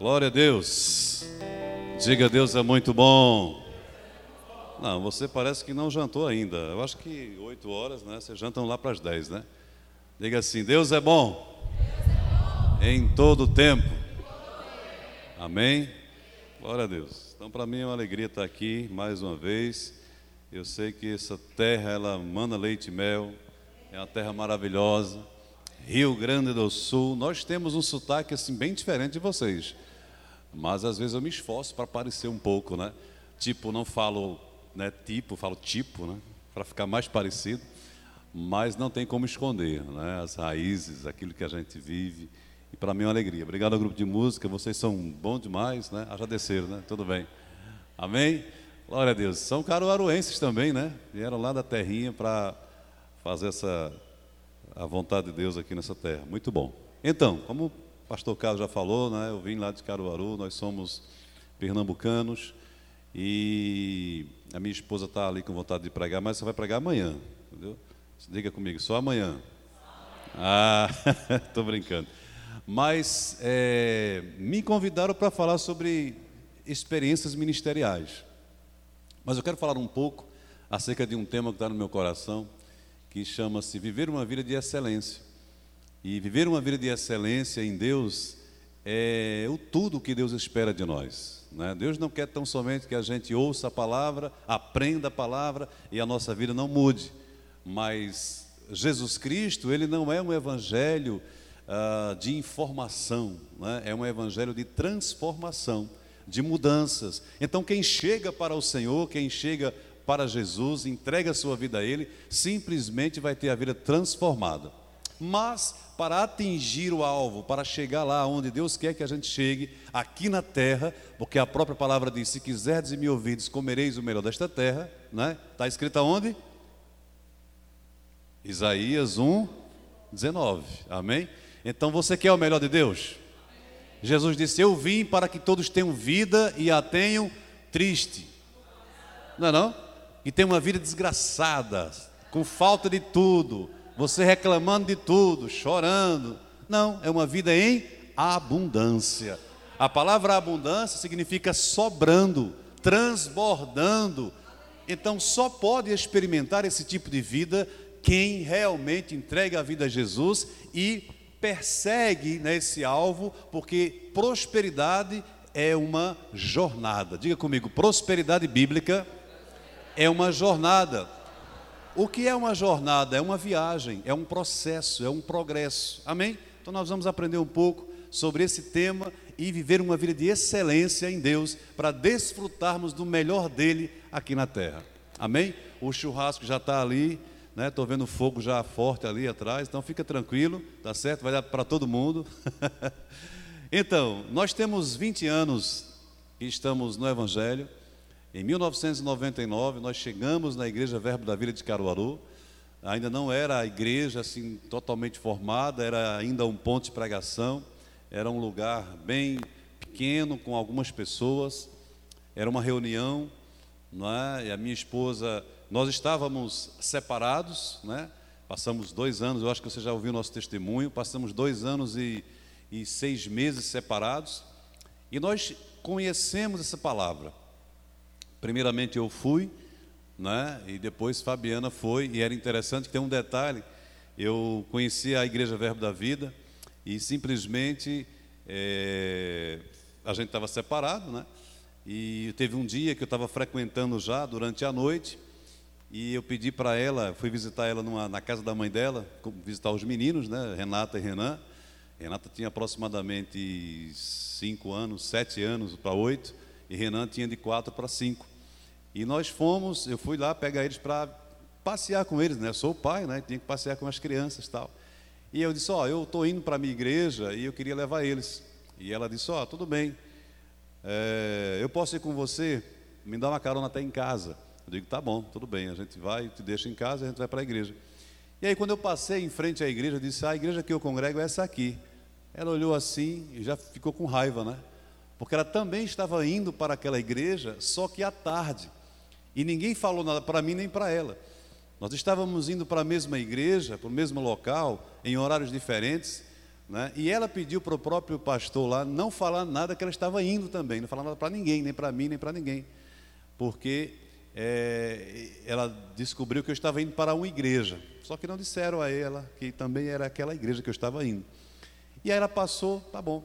Glória a Deus. Diga Deus é muito bom. Não, você parece que não jantou ainda. Eu acho que 8 horas, né? Vocês jantam lá para as 10, né? Diga assim: Deus é bom. Em todo tempo. Amém? Glória a Deus. Então, para mim é uma alegria estar aqui mais uma vez. Eu sei que essa terra, ela manda leite e mel. É uma terra maravilhosa. Rio Grande do Sul. Nós temos um sotaque assim bem diferente de vocês. Mas às vezes eu me esforço para parecer um pouco, né? Tipo, não falo, né, tipo, falo tipo, né? Para ficar mais parecido. Mas não tem como esconder, né? As raízes, aquilo que a gente vive. E para mim é uma alegria. Obrigado ao grupo de música, vocês são bons demais, né? Agradecer, né? Tudo bem. Amém? Glória a Deus. São caruaruenses também, né? Vieram lá da terrinha para fazer essa a vontade de Deus aqui nessa terra. Muito bom. Então, como pastor Carlos já falou, né, eu vim lá de Caruaru, nós somos pernambucanos e a minha esposa está ali com vontade de pregar, mas você vai pregar amanhã, entendeu? Diga comigo, só amanhã. Ah, estou brincando. Mas é, me convidaram para falar sobre experiências ministeriais. Mas eu quero falar um pouco acerca de um tema que está no meu coração, que chama-se Viver uma Vida de Excelência. E viver uma vida de excelência em Deus é o tudo que Deus espera de nós. Né? Deus não quer tão somente que a gente ouça a palavra, aprenda a palavra e a nossa vida não mude. Mas Jesus Cristo, ele não é um evangelho uh, de informação, né? é um evangelho de transformação, de mudanças. Então, quem chega para o Senhor, quem chega para Jesus, entrega a sua vida a Ele, simplesmente vai ter a vida transformada. Mas para atingir o alvo, para chegar lá onde Deus quer que a gente chegue, aqui na terra, porque a própria palavra diz: se quiserdes e me ouvides, comereis o melhor desta terra, né? Está escrito aonde? Isaías 1, 19. Amém? Então você quer o melhor de Deus? Jesus disse: Eu vim para que todos tenham vida e a tenham triste. Não é não? e tem uma vida desgraçada, com falta de tudo, você reclamando de tudo, chorando. Não, é uma vida em abundância. A palavra abundância significa sobrando, transbordando. Então só pode experimentar esse tipo de vida quem realmente entrega a vida a Jesus e persegue nesse alvo, porque prosperidade é uma jornada. Diga comigo, prosperidade bíblica é uma jornada. O que é uma jornada? É uma viagem, é um processo, é um progresso. Amém? Então nós vamos aprender um pouco sobre esse tema e viver uma vida de excelência em Deus para desfrutarmos do melhor dele aqui na terra. Amém? O churrasco já está ali, né? Estou vendo fogo já forte ali atrás, então fica tranquilo, tá certo? Vai dar para todo mundo. então, nós temos 20 anos que estamos no Evangelho. Em 1999, nós chegamos na Igreja Verbo da Vila de Caruaru. Ainda não era a igreja assim totalmente formada, era ainda um ponto de pregação. Era um lugar bem pequeno, com algumas pessoas. Era uma reunião, não é? E a minha esposa, nós estávamos separados, né? Passamos dois anos, eu acho que você já ouviu nosso testemunho. Passamos dois anos e, e seis meses separados. E nós conhecemos essa palavra. Primeiramente eu fui, né? E depois Fabiana foi, e era interessante que tem um detalhe. Eu conheci a Igreja Verbo da Vida e simplesmente é, a gente estava separado, né? E teve um dia que eu estava frequentando já durante a noite e eu pedi para ela, fui visitar ela numa, na casa da mãe dela, visitar os meninos, né? Renata e Renan. Renata tinha aproximadamente cinco anos, sete anos para oito, e Renan tinha de quatro para cinco. E nós fomos, eu fui lá pegar eles para passear com eles, né? Eu sou o pai, né? Tinha que passear com as crianças e tal. E eu disse, ó, oh, eu estou indo para a minha igreja e eu queria levar eles. E ela disse, ó, oh, tudo bem, é, eu posso ir com você, me dá uma carona até em casa. Eu digo, tá bom, tudo bem, a gente vai, te deixa em casa e a gente vai para a igreja. E aí quando eu passei em frente à igreja, eu disse, ah, a igreja que eu congrego é essa aqui. Ela olhou assim e já ficou com raiva, né? Porque ela também estava indo para aquela igreja, só que à tarde. E ninguém falou nada para mim nem para ela. Nós estávamos indo para a mesma igreja, para o mesmo local, em horários diferentes, Né? E ela pediu para o próprio pastor lá não falar nada que ela estava indo também, não falar nada para ninguém, nem para mim, nem para ninguém. Porque é, ela descobriu que eu estava indo para uma igreja. Só que não disseram a ela que também era aquela igreja que eu estava indo. E aí ela passou, tá bom.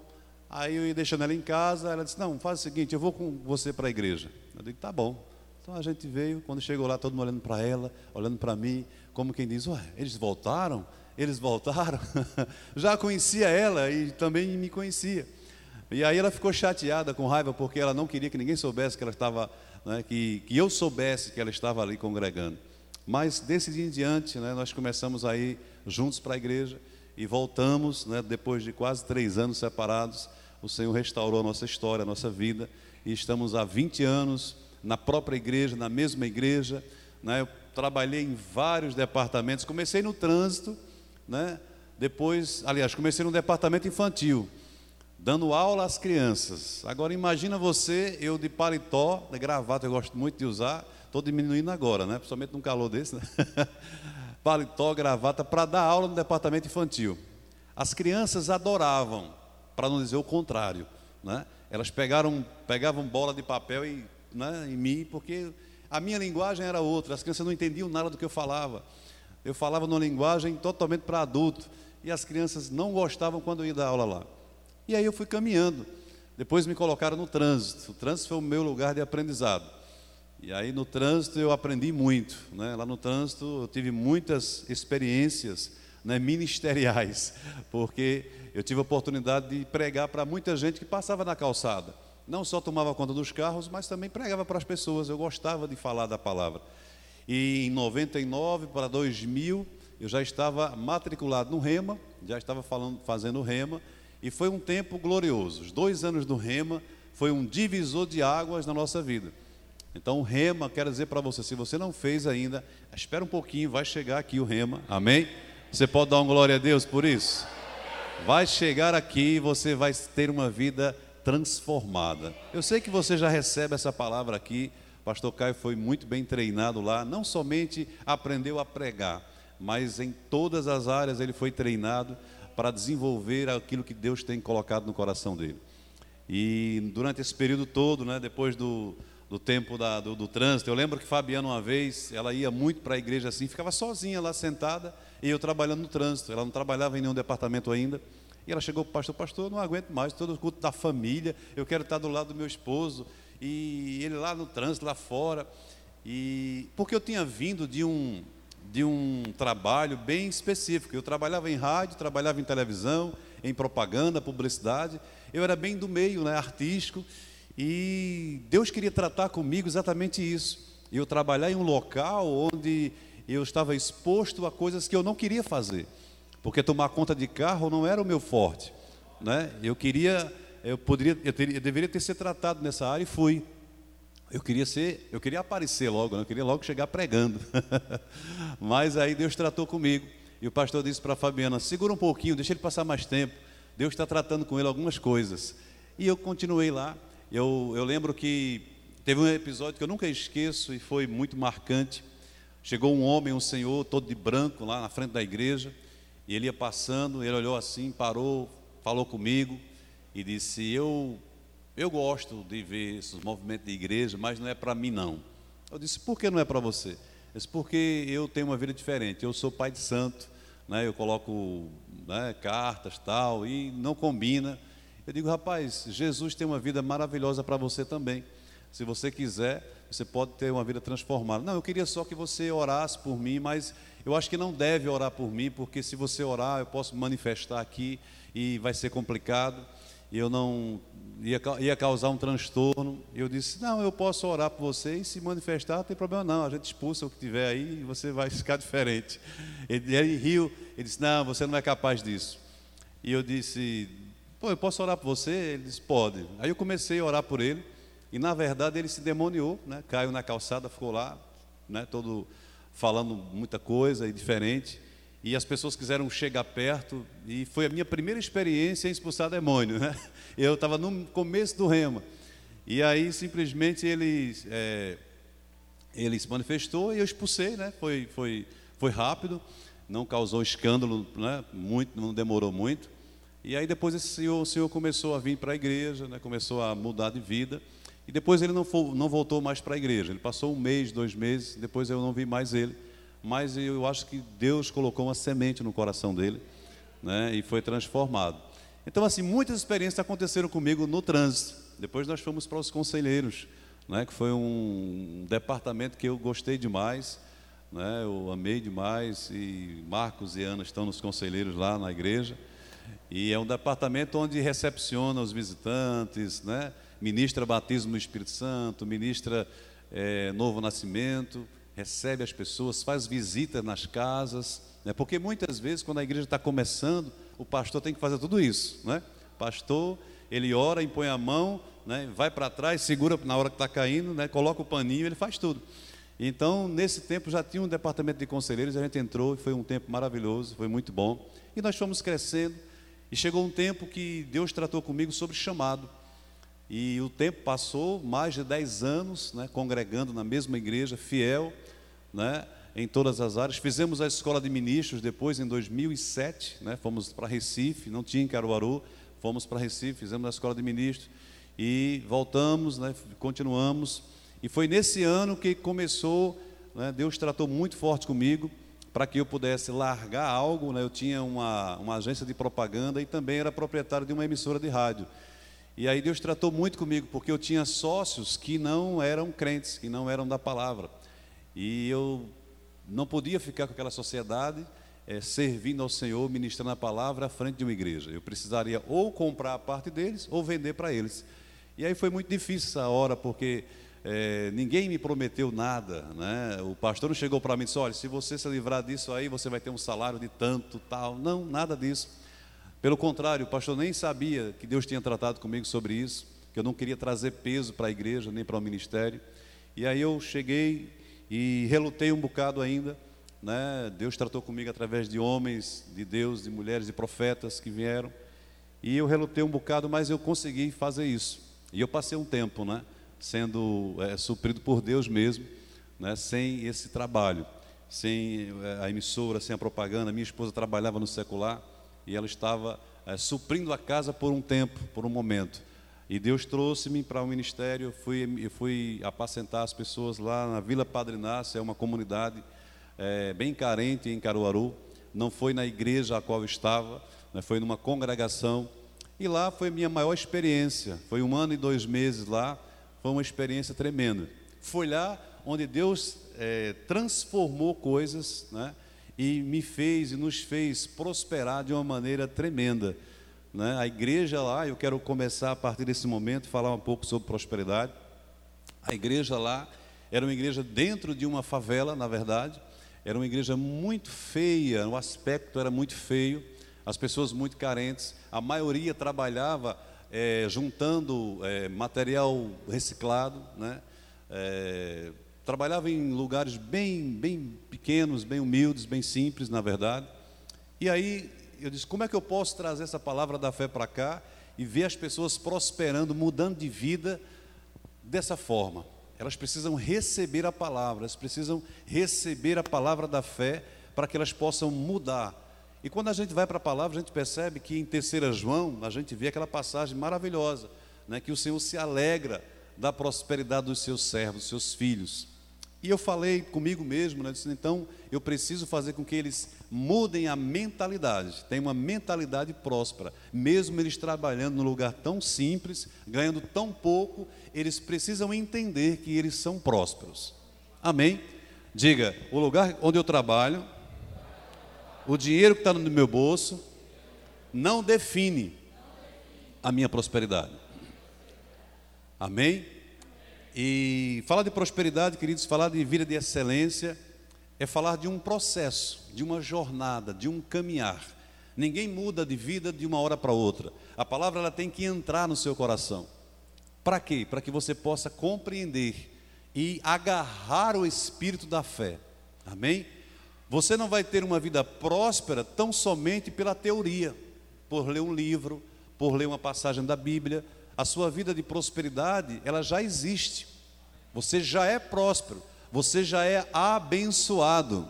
Aí eu ia deixando ela em casa, ela disse: Não, faz o seguinte, eu vou com você para a igreja. Eu digo: Tá bom. Então a gente veio, quando chegou lá, todo mundo olhando para ela, olhando para mim, como quem diz: Ué, eles voltaram? Eles voltaram? Já conhecia ela e também me conhecia. E aí ela ficou chateada, com raiva, porque ela não queria que ninguém soubesse que ela estava, né, que, que eu soubesse que ela estava ali congregando. Mas desse dia em diante, né, nós começamos a ir juntos para a igreja e voltamos, né, depois de quase três anos separados. O Senhor restaurou a nossa história, a nossa vida, e estamos há 20 anos na própria igreja, na mesma igreja. Né, eu trabalhei em vários departamentos, comecei no trânsito né? Depois, aliás, comecei no departamento infantil, dando aula às crianças. Agora imagina você, eu de paletó, de gravata, eu gosto muito de usar, estou diminuindo agora, né? Principalmente num calor desse, né? paletó, gravata, para dar aula no departamento infantil. As crianças adoravam, para não dizer o contrário, né? Elas pegaram, pegavam bola de papel e, né, em mim, porque a minha linguagem era outra, as crianças não entendiam nada do que eu falava eu falava numa linguagem totalmente para adulto, e as crianças não gostavam quando eu ia dar aula lá. E aí eu fui caminhando. Depois me colocaram no trânsito. O trânsito foi o meu lugar de aprendizado. E aí no trânsito eu aprendi muito. Né? Lá no trânsito eu tive muitas experiências né, ministeriais, porque eu tive a oportunidade de pregar para muita gente que passava na calçada. Não só tomava conta dos carros, mas também pregava para as pessoas. Eu gostava de falar da palavra. E em 99 para 2000, eu já estava matriculado no Rema, já estava falando, fazendo Rema, e foi um tempo glorioso. Os dois anos do Rema foi um divisor de águas na nossa vida. Então, o Rema, quero dizer para você, se você não fez ainda, espera um pouquinho, vai chegar aqui o Rema, amém? Você pode dar uma glória a Deus por isso? Vai chegar aqui e você vai ter uma vida transformada. Eu sei que você já recebe essa palavra aqui, pastor Caio foi muito bem treinado lá, não somente aprendeu a pregar, mas em todas as áreas ele foi treinado para desenvolver aquilo que Deus tem colocado no coração dele. E durante esse período todo, né, depois do, do tempo da, do, do, trânsito, eu lembro que Fabiana, uma vez, ela ia muito para a igreja assim, ficava sozinha lá sentada, e eu trabalhando no trânsito. Ela não trabalhava em nenhum departamento ainda. E ela chegou para o pastor, pastor, não aguento mais, todo o culto da família, eu quero estar do lado do meu esposo e ele lá no trânsito, lá fora. E porque eu tinha vindo de um de um trabalho bem específico. Eu trabalhava em rádio, trabalhava em televisão, em propaganda, publicidade. Eu era bem do meio, né, artístico, e Deus queria tratar comigo exatamente isso. Eu trabalhar em um local onde eu estava exposto a coisas que eu não queria fazer, porque tomar conta de carro não era o meu forte, né? Eu queria eu poderia, eu, teria, eu deveria ter sido tratado nessa área e fui. Eu queria ser, eu queria aparecer logo, né? eu queria logo chegar pregando. Mas aí Deus tratou comigo. E o pastor disse para Fabiana: segura um pouquinho, deixa ele passar mais tempo. Deus está tratando com ele algumas coisas. E eu continuei lá. Eu, eu lembro que teve um episódio que eu nunca esqueço e foi muito marcante. Chegou um homem, um senhor, todo de branco, lá na frente da igreja. E ele ia passando, ele olhou assim, parou, falou comigo e disse: Eu, eu gosto de ver esses movimentos de igreja, mas não é para mim, não. Eu disse: Por que não é para você? Ele disse: Porque eu tenho uma vida diferente. Eu sou pai de santo, né, eu coloco né, cartas tal, e não combina. Eu digo: Rapaz, Jesus tem uma vida maravilhosa para você também. Se você quiser, você pode ter uma vida transformada. Não, eu queria só que você orasse por mim, mas eu acho que não deve orar por mim, porque se você orar, eu posso manifestar aqui e vai ser complicado e eu não ia, ia causar um transtorno. Eu disse: Não, eu posso orar por você e se manifestar, não tem problema não. A gente expulsa o que tiver aí e você vai ficar diferente. Ele, ele riu, ele disse: Não, você não é capaz disso. E eu disse: Pô, eu posso orar por você? Ele disse: Pode. Aí eu comecei a orar por ele e na verdade ele se demoniou, né? caiu na calçada, ficou lá, né? todo falando muita coisa e diferente e as pessoas quiseram chegar perto, e foi a minha primeira experiência em expulsar demônio. Né? Eu estava no começo do rema, e aí simplesmente ele, é, ele se manifestou e eu expulsei, né? foi, foi, foi rápido, não causou escândalo, né? muito, não demorou muito. E aí depois esse senhor, o senhor começou a vir para a igreja, né, começou a mudar de vida. E depois ele não, for, não voltou mais para a igreja. Ele passou um mês, dois meses, depois eu não vi mais ele. Mas eu acho que Deus colocou uma semente no coração dele né, e foi transformado. Então, assim, muitas experiências aconteceram comigo no trânsito. Depois nós fomos para os conselheiros, né, que foi um departamento que eu gostei demais, né, eu amei demais. E Marcos e Ana estão nos conselheiros lá na igreja. E é um departamento onde recepciona os visitantes, né, ministra batismo no Espírito Santo, ministra é, novo nascimento, recebe as pessoas, faz visitas nas casas, né? porque muitas vezes, quando a igreja está começando, o pastor tem que fazer tudo isso. Né? Pastor, ele ora, impõe a mão, né? vai para trás, segura na hora que está caindo, né? coloca o paninho, ele faz tudo. Então, nesse tempo já tinha um departamento de conselheiros, a gente entrou e foi um tempo maravilhoso, foi muito bom. E nós fomos crescendo, e chegou um tempo que Deus tratou comigo sobre chamado. E o tempo passou, mais de 10 anos, né, congregando na mesma igreja, fiel, né, em todas as áreas. Fizemos a escola de ministros depois, em 2007, né, fomos para Recife, não tinha em Caruaru, fomos para Recife, fizemos a escola de ministros e voltamos, né, continuamos. E foi nesse ano que começou, né, Deus tratou muito forte comigo para que eu pudesse largar algo. Né, eu tinha uma, uma agência de propaganda e também era proprietário de uma emissora de rádio. E aí Deus tratou muito comigo, porque eu tinha sócios que não eram crentes, que não eram da palavra. E eu não podia ficar com aquela sociedade é, servindo ao Senhor, ministrando a palavra à frente de uma igreja. Eu precisaria ou comprar a parte deles ou vender para eles. E aí foi muito difícil essa hora, porque é, ninguém me prometeu nada. Né? O pastor não chegou para mim e disse: olha, se você se livrar disso aí, você vai ter um salário de tanto, tal. Não, nada disso. Pelo contrário, o pastor nem sabia que Deus tinha tratado comigo sobre isso, que eu não queria trazer peso para a igreja nem para o ministério. E aí eu cheguei e relutei um bocado ainda. Né? Deus tratou comigo através de homens, de Deus, de mulheres e profetas que vieram. E eu relutei um bocado, mas eu consegui fazer isso. E eu passei um tempo, né? Sendo é, suprido por Deus mesmo, né? Sem esse trabalho, sem é, a emissora, sem a propaganda. Minha esposa trabalhava no secular e ela estava é, suprindo a casa por um tempo, por um momento. E Deus trouxe-me para o ministério, eu fui, fui apacentar as pessoas lá na Vila Padre Inácio, é uma comunidade é, bem carente em Caruaru. Não foi na igreja a qual eu estava, né, foi numa congregação. E lá foi minha maior experiência. Foi um ano e dois meses lá, foi uma experiência tremenda. Foi lá onde Deus é, transformou coisas, né? E me fez e nos fez prosperar de uma maneira tremenda. Né? A igreja lá, eu quero começar a partir desse momento falar um pouco sobre prosperidade. A igreja lá era uma igreja dentro de uma favela, na verdade. Era uma igreja muito feia, o aspecto era muito feio, as pessoas muito carentes. A maioria trabalhava é, juntando é, material reciclado, né? É, Trabalhava em lugares bem, bem pequenos, bem humildes, bem simples, na verdade. E aí eu disse: como é que eu posso trazer essa palavra da fé para cá e ver as pessoas prosperando, mudando de vida dessa forma? Elas precisam receber a palavra, elas precisam receber a palavra da fé para que elas possam mudar. E quando a gente vai para a palavra, a gente percebe que em terceira João, a gente vê aquela passagem maravilhosa, né, que o Senhor se alegra da prosperidade dos seus servos, dos seus filhos. E eu falei comigo mesmo, né? Disse, então eu preciso fazer com que eles mudem a mentalidade, tenham uma mentalidade próspera. Mesmo eles trabalhando num lugar tão simples, ganhando tão pouco, eles precisam entender que eles são prósperos. Amém? Diga, o lugar onde eu trabalho, o dinheiro que está no meu bolso, não define a minha prosperidade. Amém? E falar de prosperidade, queridos, falar de vida de excelência, é falar de um processo, de uma jornada, de um caminhar. Ninguém muda de vida de uma hora para outra. A palavra ela tem que entrar no seu coração. Para quê? Para que você possa compreender e agarrar o espírito da fé. Amém? Você não vai ter uma vida próspera tão somente pela teoria, por ler um livro, por ler uma passagem da Bíblia, a sua vida de prosperidade, ela já existe. Você já é próspero, você já é abençoado.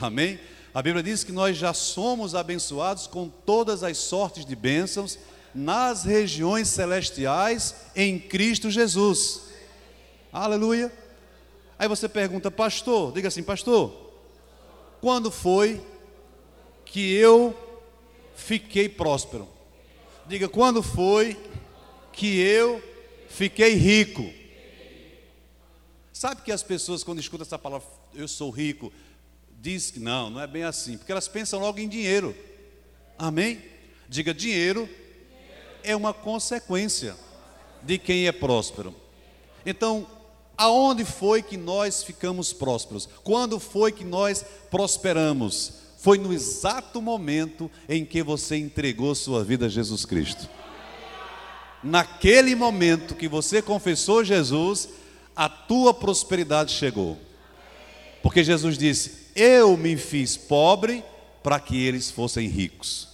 Amém? A Bíblia diz que nós já somos abençoados com todas as sortes de bênçãos nas regiões celestiais em Cristo Jesus. Aleluia. Aí você pergunta, pastor, diga assim, pastor, quando foi que eu fiquei próspero? Diga, quando foi que eu fiquei rico? Sabe que as pessoas, quando escutam essa palavra, eu sou rico, diz que não, não é bem assim, porque elas pensam logo em dinheiro. Amém? Diga, dinheiro é uma consequência de quem é próspero. Então, aonde foi que nós ficamos prósperos? Quando foi que nós prosperamos? Foi no exato momento em que você entregou sua vida a Jesus Cristo. Naquele momento que você confessou Jesus, a tua prosperidade chegou. Porque Jesus disse: Eu me fiz pobre para que eles fossem ricos.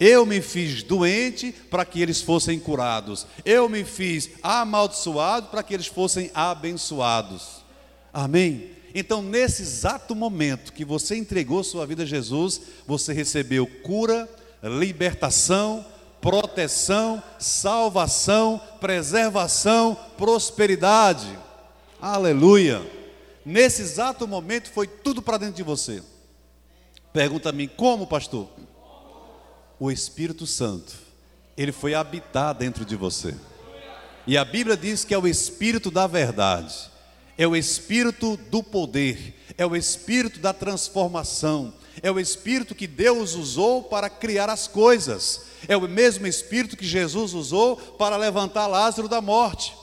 Eu me fiz doente para que eles fossem curados. Eu me fiz amaldiçoado para que eles fossem abençoados. Amém? Então, nesse exato momento que você entregou sua vida a Jesus, você recebeu cura, libertação, proteção, salvação, preservação, prosperidade. Aleluia. Nesse exato momento foi tudo para dentro de você. Pergunta a mim, como, pastor? o Espírito Santo, ele foi habitar dentro de você. E a Bíblia diz que é o Espírito da verdade, é o Espírito do poder, é o Espírito da transformação, é o Espírito que Deus usou para criar as coisas, é o mesmo Espírito que Jesus usou para levantar Lázaro da morte.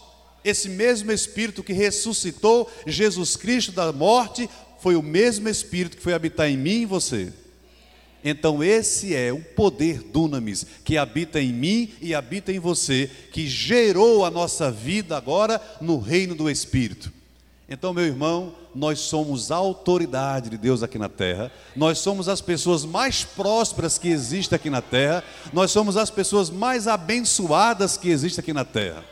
Esse mesmo Espírito que ressuscitou Jesus Cristo da morte, foi o mesmo Espírito que foi habitar em mim e você. Então, esse é o poder dunamis que habita em mim e habita em você, que gerou a nossa vida agora no reino do Espírito. Então, meu irmão, nós somos a autoridade de Deus aqui na terra, nós somos as pessoas mais prósperas que existem aqui na terra, nós somos as pessoas mais abençoadas que existem aqui na terra.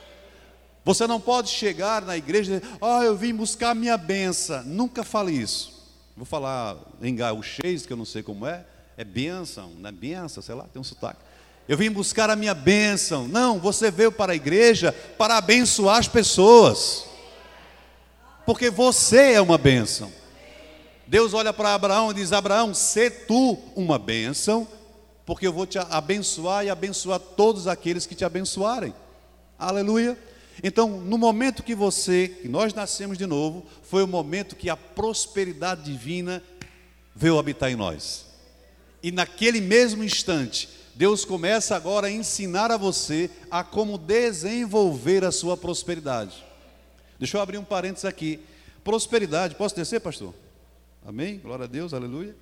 Você não pode chegar na igreja e dizer, oh, eu vim buscar a minha benção. Nunca fale isso. Vou falar em gauchês, que eu não sei como é. É bênção, não é bênção, sei lá, tem um sotaque. Eu vim buscar a minha bênção. Não, você veio para a igreja para abençoar as pessoas. Porque você é uma bênção. Deus olha para Abraão e diz: Abraão, sê tu uma bênção, porque eu vou te abençoar e abençoar todos aqueles que te abençoarem. Aleluia. Então, no momento que você, que nós nascemos de novo, foi o momento que a prosperidade divina veio habitar em nós. E naquele mesmo instante, Deus começa agora a ensinar a você a como desenvolver a sua prosperidade. Deixa eu abrir um parênteses aqui. Prosperidade, posso descer, pastor? Amém? Glória a Deus, aleluia.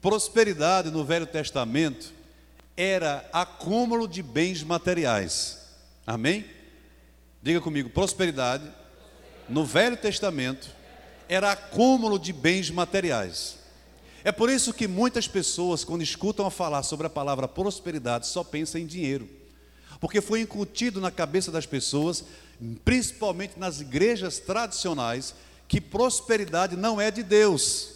Prosperidade no Velho Testamento era acúmulo de bens materiais. Amém? Diga comigo, prosperidade no Velho Testamento era acúmulo de bens materiais. É por isso que muitas pessoas, quando escutam a falar sobre a palavra prosperidade, só pensam em dinheiro. Porque foi incutido na cabeça das pessoas, principalmente nas igrejas tradicionais, que prosperidade não é de Deus.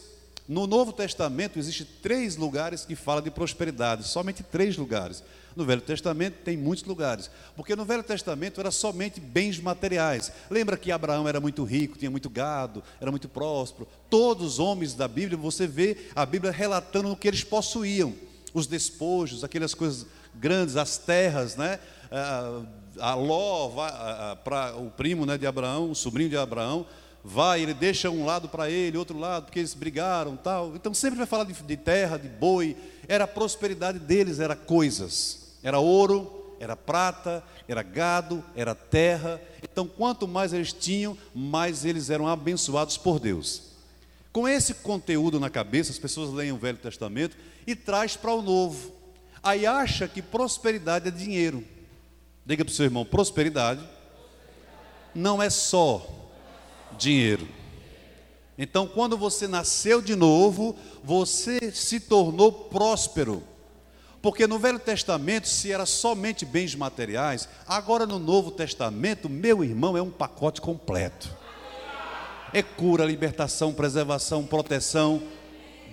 No Novo Testamento existe três lugares que falam de prosperidade, somente três lugares. No Velho Testamento tem muitos lugares, porque no Velho Testamento era somente bens materiais. Lembra que Abraão era muito rico, tinha muito gado, era muito próspero. Todos os homens da Bíblia, você vê a Bíblia relatando o que eles possuíam, os despojos, aquelas coisas grandes, as terras, né? A Ló, para o primo né, de Abraão, o sobrinho de Abraão, vai, ele deixa um lado para ele, outro lado, porque eles brigaram, tal. Então sempre vai falar de, de terra, de boi. Era a prosperidade deles, era coisas. Era ouro, era prata, era gado, era terra. Então, quanto mais eles tinham, mais eles eram abençoados por Deus. Com esse conteúdo na cabeça, as pessoas leem o Velho Testamento e traz para o Novo. Aí acha que prosperidade é dinheiro. Diga para o seu irmão: prosperidade não é só dinheiro. Então, quando você nasceu de novo, você se tornou próspero. Porque no Velho Testamento, se era somente bens materiais, agora no Novo Testamento, meu irmão, é um pacote completo. É cura, libertação, preservação, proteção,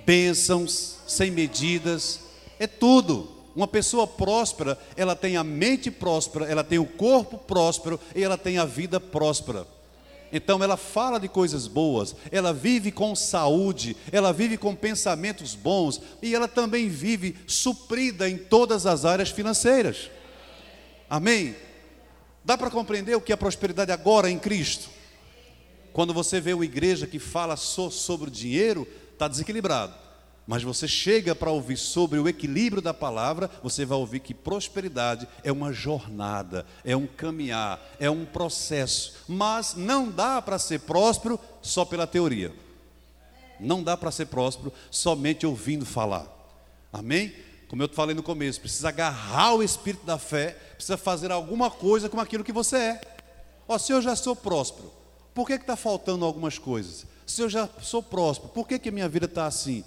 bênçãos sem medidas, é tudo. Uma pessoa próspera, ela tem a mente próspera, ela tem o corpo próspero e ela tem a vida próspera. Então ela fala de coisas boas, ela vive com saúde, ela vive com pensamentos bons e ela também vive suprida em todas as áreas financeiras. Amém? Dá para compreender o que é prosperidade agora em Cristo? Quando você vê uma igreja que fala só sobre o dinheiro, está desequilibrado. Mas você chega para ouvir sobre o equilíbrio da palavra, você vai ouvir que prosperidade é uma jornada, é um caminhar, é um processo. Mas não dá para ser próspero só pela teoria. Não dá para ser próspero somente ouvindo falar. Amém? Como eu falei no começo, precisa agarrar o espírito da fé, precisa fazer alguma coisa com aquilo que você é. Ó, se eu já sou próspero, por que está faltando algumas coisas? Se eu já sou próspero, por que, que minha vida está assim?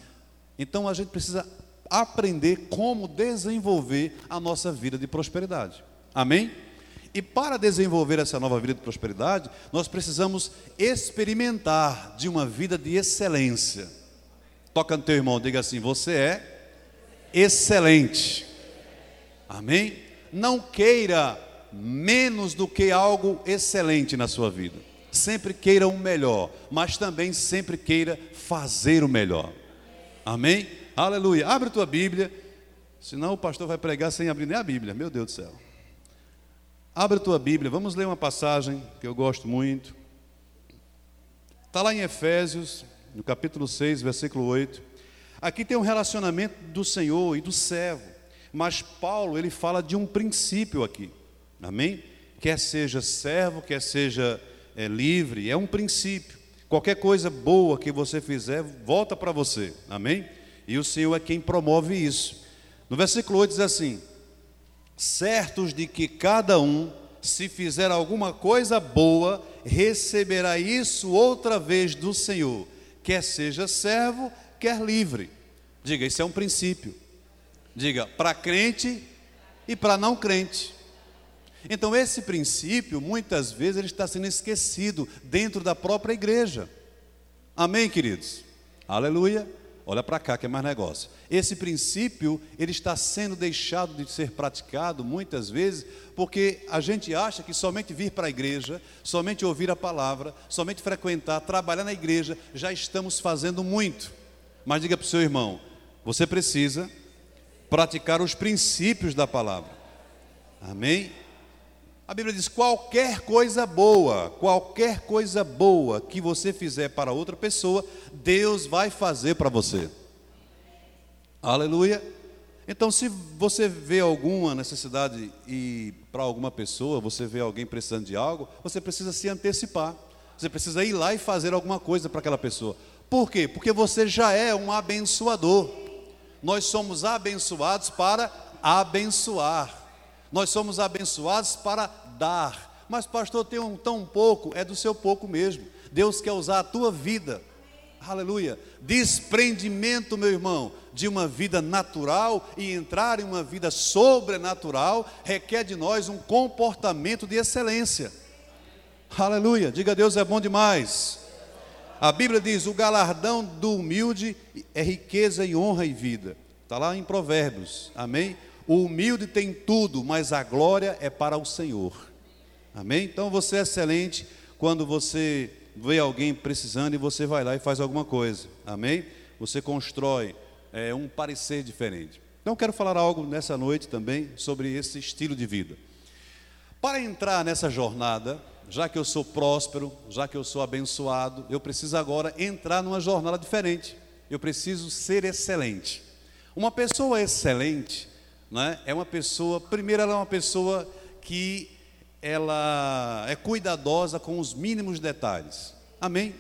Então a gente precisa aprender como desenvolver a nossa vida de prosperidade. Amém? E para desenvolver essa nova vida de prosperidade, nós precisamos experimentar de uma vida de excelência. Toca no teu irmão, diga assim: você é excelente. Amém? Não queira menos do que algo excelente na sua vida. Sempre queira o melhor, mas também sempre queira fazer o melhor. Amém? Aleluia. Abre tua Bíblia, senão o pastor vai pregar sem abrir nem a Bíblia. Meu Deus do céu. Abre tua Bíblia, vamos ler uma passagem que eu gosto muito. Está lá em Efésios, no capítulo 6, versículo 8. Aqui tem um relacionamento do Senhor e do servo, mas Paulo ele fala de um princípio aqui, amém? Quer seja servo, quer seja é, livre, é um princípio. Qualquer coisa boa que você fizer, volta para você. Amém? E o Senhor é quem promove isso. No versículo 8 diz assim: Certos de que cada um, se fizer alguma coisa boa, receberá isso outra vez do Senhor, quer seja servo, quer livre. Diga, isso é um princípio. Diga, para crente e para não crente. Então, esse princípio, muitas vezes, ele está sendo esquecido dentro da própria igreja. Amém, queridos? Aleluia. Olha para cá que é mais negócio. Esse princípio, ele está sendo deixado de ser praticado muitas vezes, porque a gente acha que somente vir para a igreja, somente ouvir a palavra, somente frequentar, trabalhar na igreja, já estamos fazendo muito. Mas diga para o seu irmão, você precisa praticar os princípios da palavra. Amém? A Bíblia diz: qualquer coisa boa, qualquer coisa boa que você fizer para outra pessoa, Deus vai fazer para você. Aleluia. Então, se você vê alguma necessidade e para alguma pessoa, você vê alguém precisando de algo, você precisa se antecipar. Você precisa ir lá e fazer alguma coisa para aquela pessoa. Por quê? Porque você já é um abençoador. Nós somos abençoados para abençoar. Nós somos abençoados para dar. Mas, pastor, tem um tão pouco, é do seu pouco mesmo. Deus quer usar a tua vida. Aleluia. Desprendimento, meu irmão, de uma vida natural e entrar em uma vida sobrenatural requer de nós um comportamento de excelência. Aleluia. Diga Deus é bom demais. A Bíblia diz: o galardão do humilde é riqueza e honra e vida. Está lá em Provérbios. Amém? O humilde tem tudo, mas a glória é para o Senhor. Amém? Então você é excelente quando você vê alguém precisando e você vai lá e faz alguma coisa. Amém? Você constrói é, um parecer diferente. Então quero falar algo nessa noite também sobre esse estilo de vida. Para entrar nessa jornada, já que eu sou próspero, já que eu sou abençoado, eu preciso agora entrar numa jornada diferente. Eu preciso ser excelente. Uma pessoa excelente, né, é uma pessoa, primeiro ela é uma pessoa que ela é cuidadosa com os mínimos detalhes. Amém?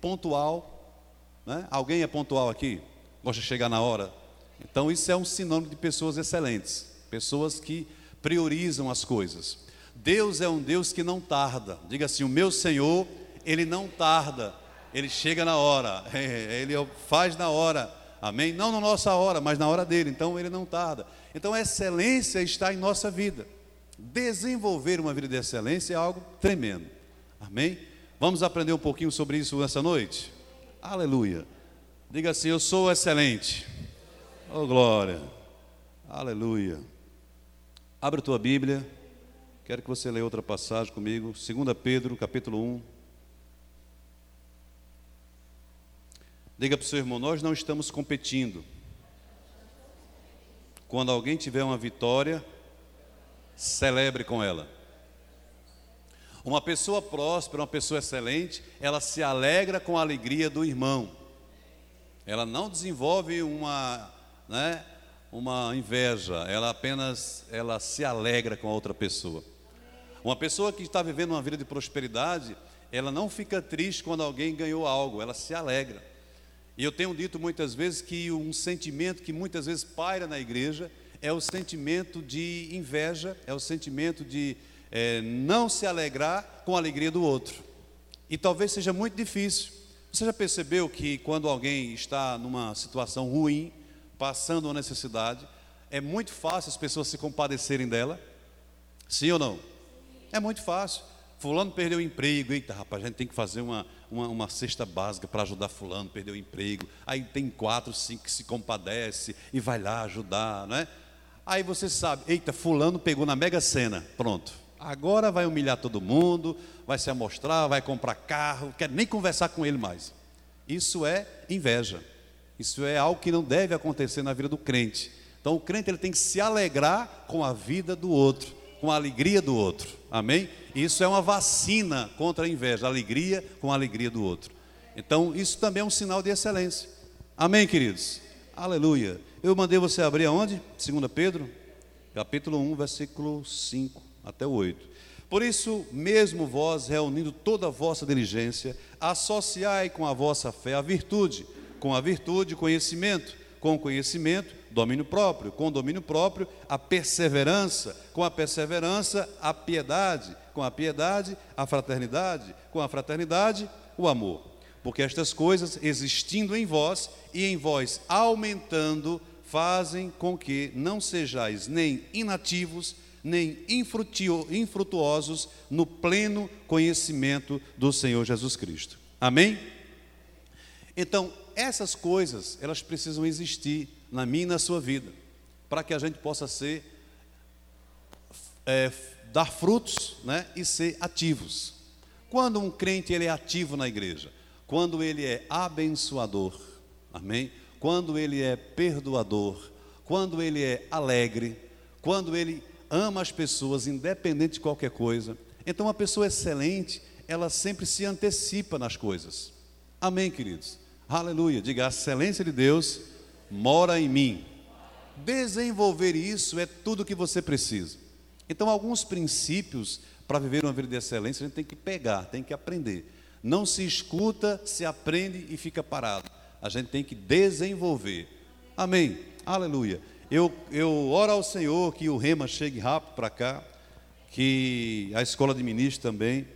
Pontual. Né? Alguém é pontual aqui? Gosta de chegar na hora? Então isso é um sinônimo de pessoas excelentes, pessoas que priorizam as coisas. Deus é um Deus que não tarda. Diga assim: o meu Senhor, ele não tarda, ele chega na hora, ele faz na hora. Amém? Não na nossa hora, mas na hora dele. Então ele não tarda. Então a excelência está em nossa vida. Desenvolver uma vida de excelência é algo tremendo. Amém? Vamos aprender um pouquinho sobre isso nessa noite? Aleluia. Diga assim: Eu sou excelente. Oh, glória. Aleluia. Abre a tua Bíblia. Quero que você leia outra passagem comigo. 2 Pedro, capítulo 1. Diga para o seu irmão: Nós não estamos competindo. Quando alguém tiver uma vitória, celebre com ela. Uma pessoa próspera, uma pessoa excelente, ela se alegra com a alegria do irmão. Ela não desenvolve uma, né, uma inveja, ela apenas ela se alegra com a outra pessoa. Uma pessoa que está vivendo uma vida de prosperidade, ela não fica triste quando alguém ganhou algo, ela se alegra. E eu tenho dito muitas vezes que um sentimento que muitas vezes paira na igreja é o sentimento de inveja, é o sentimento de é, não se alegrar com a alegria do outro. E talvez seja muito difícil. Você já percebeu que quando alguém está numa situação ruim, passando uma necessidade, é muito fácil as pessoas se compadecerem dela? Sim ou não? É muito fácil. Fulano perdeu o emprego, eita rapaz, a gente tem que fazer uma, uma, uma cesta básica para ajudar Fulano, perdeu o emprego. Aí tem quatro, cinco que se compadece e vai lá ajudar, não é? Aí você sabe, eita, Fulano pegou na mega cena, pronto. Agora vai humilhar todo mundo, vai se amostrar, vai comprar carro, quer nem conversar com ele mais. Isso é inveja. Isso é algo que não deve acontecer na vida do crente. Então o crente ele tem que se alegrar com a vida do outro, com a alegria do outro. Amém? Isso é uma vacina contra a inveja, alegria com a alegria do outro. Então, isso também é um sinal de excelência. Amém, queridos? Aleluia. Eu mandei você abrir aonde? 2 Pedro, capítulo 1, versículo 5 até o 8. Por isso, mesmo vós, reunindo toda a vossa diligência, associai com a vossa fé a virtude, com a virtude, conhecimento, com conhecimento, domínio próprio, com domínio próprio, a perseverança, com a perseverança, a piedade, com a piedade, a fraternidade, com a fraternidade, o amor. Porque estas coisas, existindo em vós e em vós aumentando, fazem com que não sejais nem inativos, nem infrutuosos no pleno conhecimento do Senhor Jesus Cristo. Amém? Então, essas coisas, elas precisam existir na minha e na sua vida, para que a gente possa ser, é, dar frutos né, e ser ativos. Quando um crente ele é ativo na igreja, quando ele é abençoador, amém? Quando ele é perdoador, quando ele é alegre, quando ele ama as pessoas, independente de qualquer coisa. Então, uma pessoa excelente, ela sempre se antecipa nas coisas. Amém, queridos? Aleluia. Diga, a excelência de Deus mora em mim. Desenvolver isso é tudo que você precisa. Então, alguns princípios para viver uma vida de excelência, a gente tem que pegar, tem que aprender. Não se escuta, se aprende e fica parado. A gente tem que desenvolver. Amém. Aleluia. Eu, eu oro ao Senhor que o Rema chegue rápido para cá, que a escola de ministros também,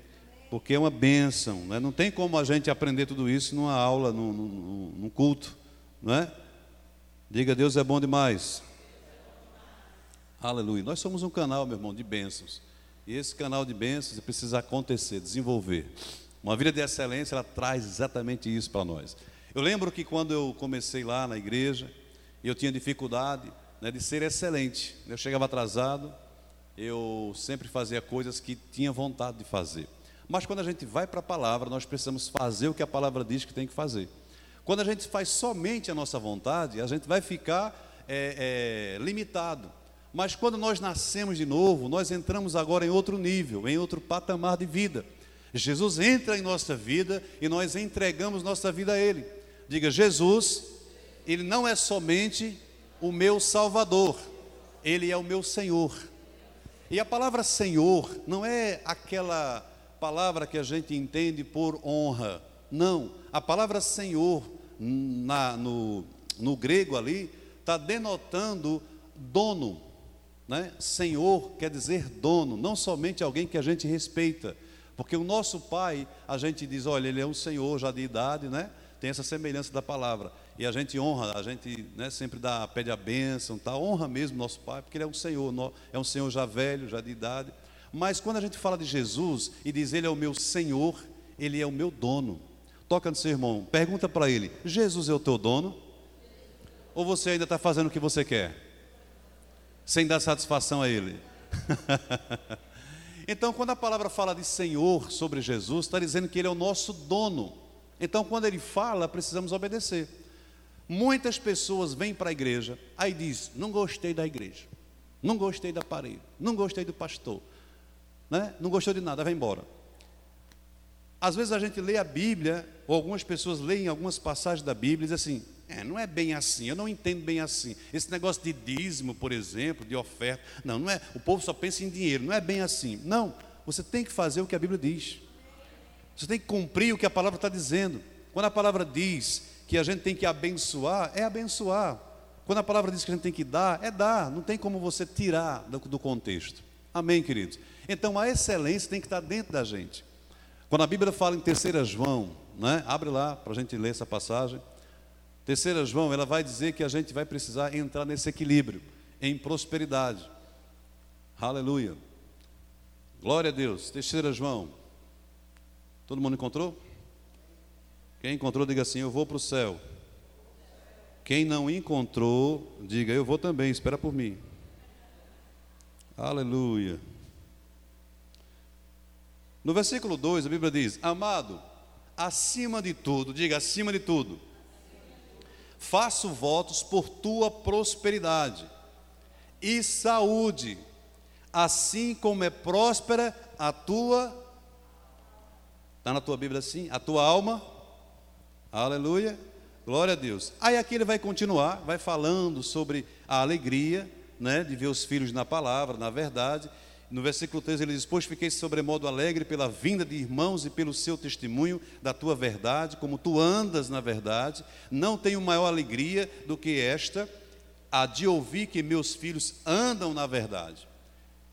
porque é uma bênção. Né? Não tem como a gente aprender tudo isso numa aula, num, num, num culto. Não é? Diga, Deus é bom demais. Aleluia. Nós somos um canal, meu irmão, de bênçãos. E esse canal de bênçãos precisa acontecer, desenvolver. Uma vida de excelência, ela traz exatamente isso para nós. Eu lembro que quando eu comecei lá na igreja, eu tinha dificuldade, né, de ser excelente. Eu chegava atrasado, eu sempre fazia coisas que tinha vontade de fazer. Mas quando a gente vai para a palavra, nós precisamos fazer o que a palavra diz que tem que fazer. Quando a gente faz somente a nossa vontade, a gente vai ficar é, é, limitado. Mas quando nós nascemos de novo, nós entramos agora em outro nível, em outro patamar de vida. Jesus entra em nossa vida e nós entregamos nossa vida a Ele. Diga, Jesus, Ele não é somente o meu Salvador, Ele é o meu Senhor. E a palavra Senhor não é aquela palavra que a gente entende por honra, não. A palavra Senhor, na, no, no grego ali, está denotando dono. Né? Senhor quer dizer dono, não somente alguém que a gente respeita. Porque o nosso pai, a gente diz, olha, ele é um senhor já de idade, né? Tem essa semelhança da palavra e a gente honra, a gente né, sempre dá, pede a bênção, tá? honra mesmo nosso Pai, porque Ele é um Senhor, é um Senhor já velho, já de idade. Mas quando a gente fala de Jesus e diz Ele é o meu Senhor, Ele é o meu dono. Toca no seu irmão, pergunta para ele: Jesus é o teu dono? Ou você ainda está fazendo o que você quer? Sem dar satisfação a ele? então, quando a palavra fala de Senhor sobre Jesus, está dizendo que Ele é o nosso dono. Então, quando Ele fala, precisamos obedecer. Muitas pessoas vêm para a igreja, aí diz: Não gostei da igreja, não gostei da parede, não gostei do pastor, né? não gostou de nada, vai embora. Às vezes a gente lê a Bíblia, ou algumas pessoas leem algumas passagens da Bíblia e dizem assim: é, não é bem assim, eu não entendo bem assim. Esse negócio de dízimo, por exemplo, de oferta, não, não é. O povo só pensa em dinheiro, não é bem assim. Não, você tem que fazer o que a Bíblia diz. Você tem que cumprir o que a palavra está dizendo. Quando a palavra diz que a gente tem que abençoar, é abençoar. Quando a palavra diz que a gente tem que dar, é dar. Não tem como você tirar do, do contexto. Amém, queridos? Então a excelência tem que estar dentro da gente. Quando a Bíblia fala em 3 João, né? abre lá para a gente ler essa passagem. Terceira João, ela vai dizer que a gente vai precisar entrar nesse equilíbrio, em prosperidade. Aleluia. Glória a Deus. Terceira João. Todo mundo encontrou? Quem encontrou, diga assim: Eu vou para o céu. Quem não encontrou, diga: Eu vou também, espera por mim. Aleluia. No versículo 2, a Bíblia diz: Amado, acima de tudo, diga acima de tudo faço votos por tua prosperidade e saúde, assim como é próspera a tua. Está na tua Bíblia assim? A tua alma. Aleluia. Glória a Deus. Aí aqui ele vai continuar, vai falando sobre a alegria, né, de ver os filhos na palavra, na verdade, no versículo 3 ele diz: Pois fiquei sobremodo alegre pela vinda de irmãos e pelo seu testemunho da tua verdade, como tu andas na verdade. Não tenho maior alegria do que esta, a de ouvir que meus filhos andam na verdade.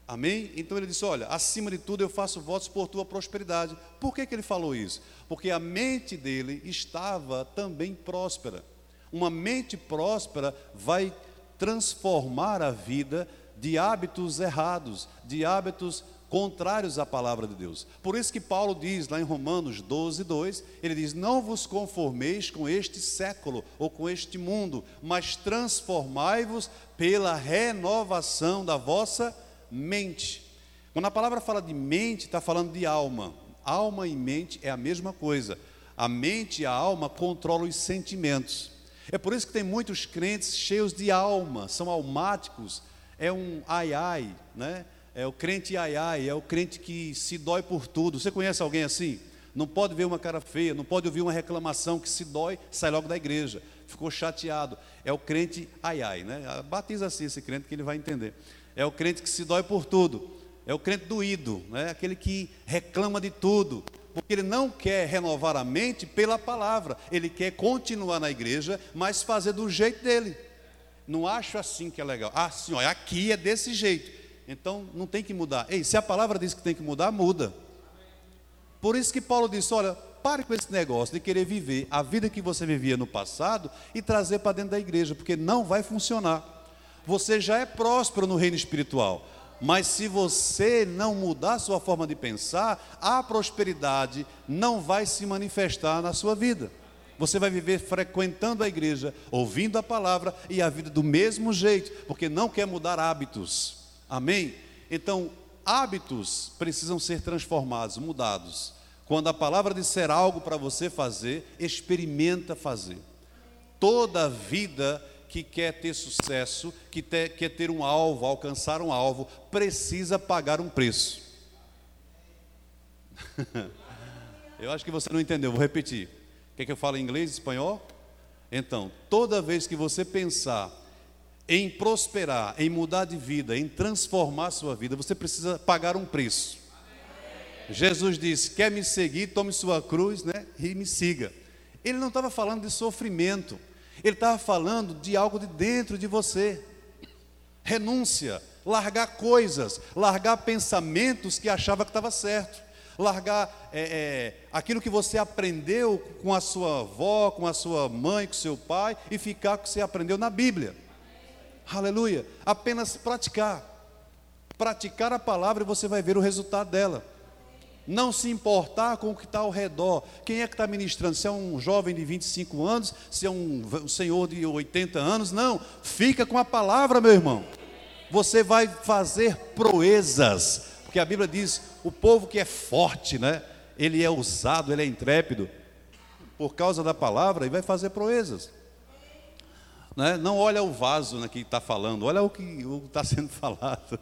Amém? Então ele disse: Olha, acima de tudo eu faço votos por tua prosperidade. Por que, que ele falou isso? Porque a mente dele estava também próspera. Uma mente próspera vai transformar a vida de hábitos errados, de hábitos contrários à palavra de Deus. Por isso que Paulo diz lá em Romanos 12, 2, ele diz: Não vos conformeis com este século ou com este mundo, mas transformai-vos pela renovação da vossa mente. Quando a palavra fala de mente, está falando de alma. Alma e mente é a mesma coisa. A mente e a alma controlam os sentimentos. É por isso que tem muitos crentes cheios de alma, são almáticos, é um ai ai, né? É o crente ai ai, é o crente que se dói por tudo. Você conhece alguém assim? Não pode ver uma cara feia, não pode ouvir uma reclamação que se dói, sai logo da igreja. Ficou chateado. É o crente ai ai, né? Batiza assim esse crente que ele vai entender. É o crente que se dói por tudo. É o crente doído, né? Aquele que reclama de tudo, porque ele não quer renovar a mente pela palavra, ele quer continuar na igreja, mas fazer do jeito dele. Não acho assim que é legal. Ah, sim, olha, aqui é desse jeito. Então não tem que mudar. Ei, se a palavra diz que tem que mudar, muda. Por isso que Paulo disse: olha, pare com esse negócio de querer viver a vida que você vivia no passado e trazer para dentro da igreja, porque não vai funcionar. Você já é próspero no reino espiritual, mas se você não mudar sua forma de pensar, a prosperidade não vai se manifestar na sua vida. Você vai viver frequentando a igreja, ouvindo a palavra e a vida do mesmo jeito, porque não quer mudar hábitos. Amém? Então, hábitos precisam ser transformados, mudados. Quando a palavra disser algo para você fazer, experimenta fazer. Toda vida que quer ter sucesso, que ter, quer ter um alvo, alcançar um alvo, precisa pagar um preço. Eu acho que você não entendeu, vou repetir. Quer que eu fale inglês e espanhol? Então, toda vez que você pensar em prosperar, em mudar de vida, em transformar sua vida, você precisa pagar um preço. Jesus disse: Quer me seguir, tome sua cruz né, e me siga. Ele não estava falando de sofrimento, ele estava falando de algo de dentro de você. Renúncia, largar coisas, largar pensamentos que achava que estava certo largar é, é, aquilo que você aprendeu com a sua avó, com a sua mãe, com seu pai, e ficar com o que você aprendeu na Bíblia. Aleluia. Apenas praticar. Praticar a palavra e você vai ver o resultado dela. Não se importar com o que está ao redor. Quem é que está ministrando? Se é um jovem de 25 anos, se é um, senhor de 80 anos, não. Fica com a palavra, meu irmão. Você vai fazer proezas. Porque a Bíblia diz: o povo que é forte, né? Ele é ousado, ele é intrépido. Por causa da palavra, e vai fazer proezas. Né? Não olha o vaso né, que está falando, olha o que está sendo falado.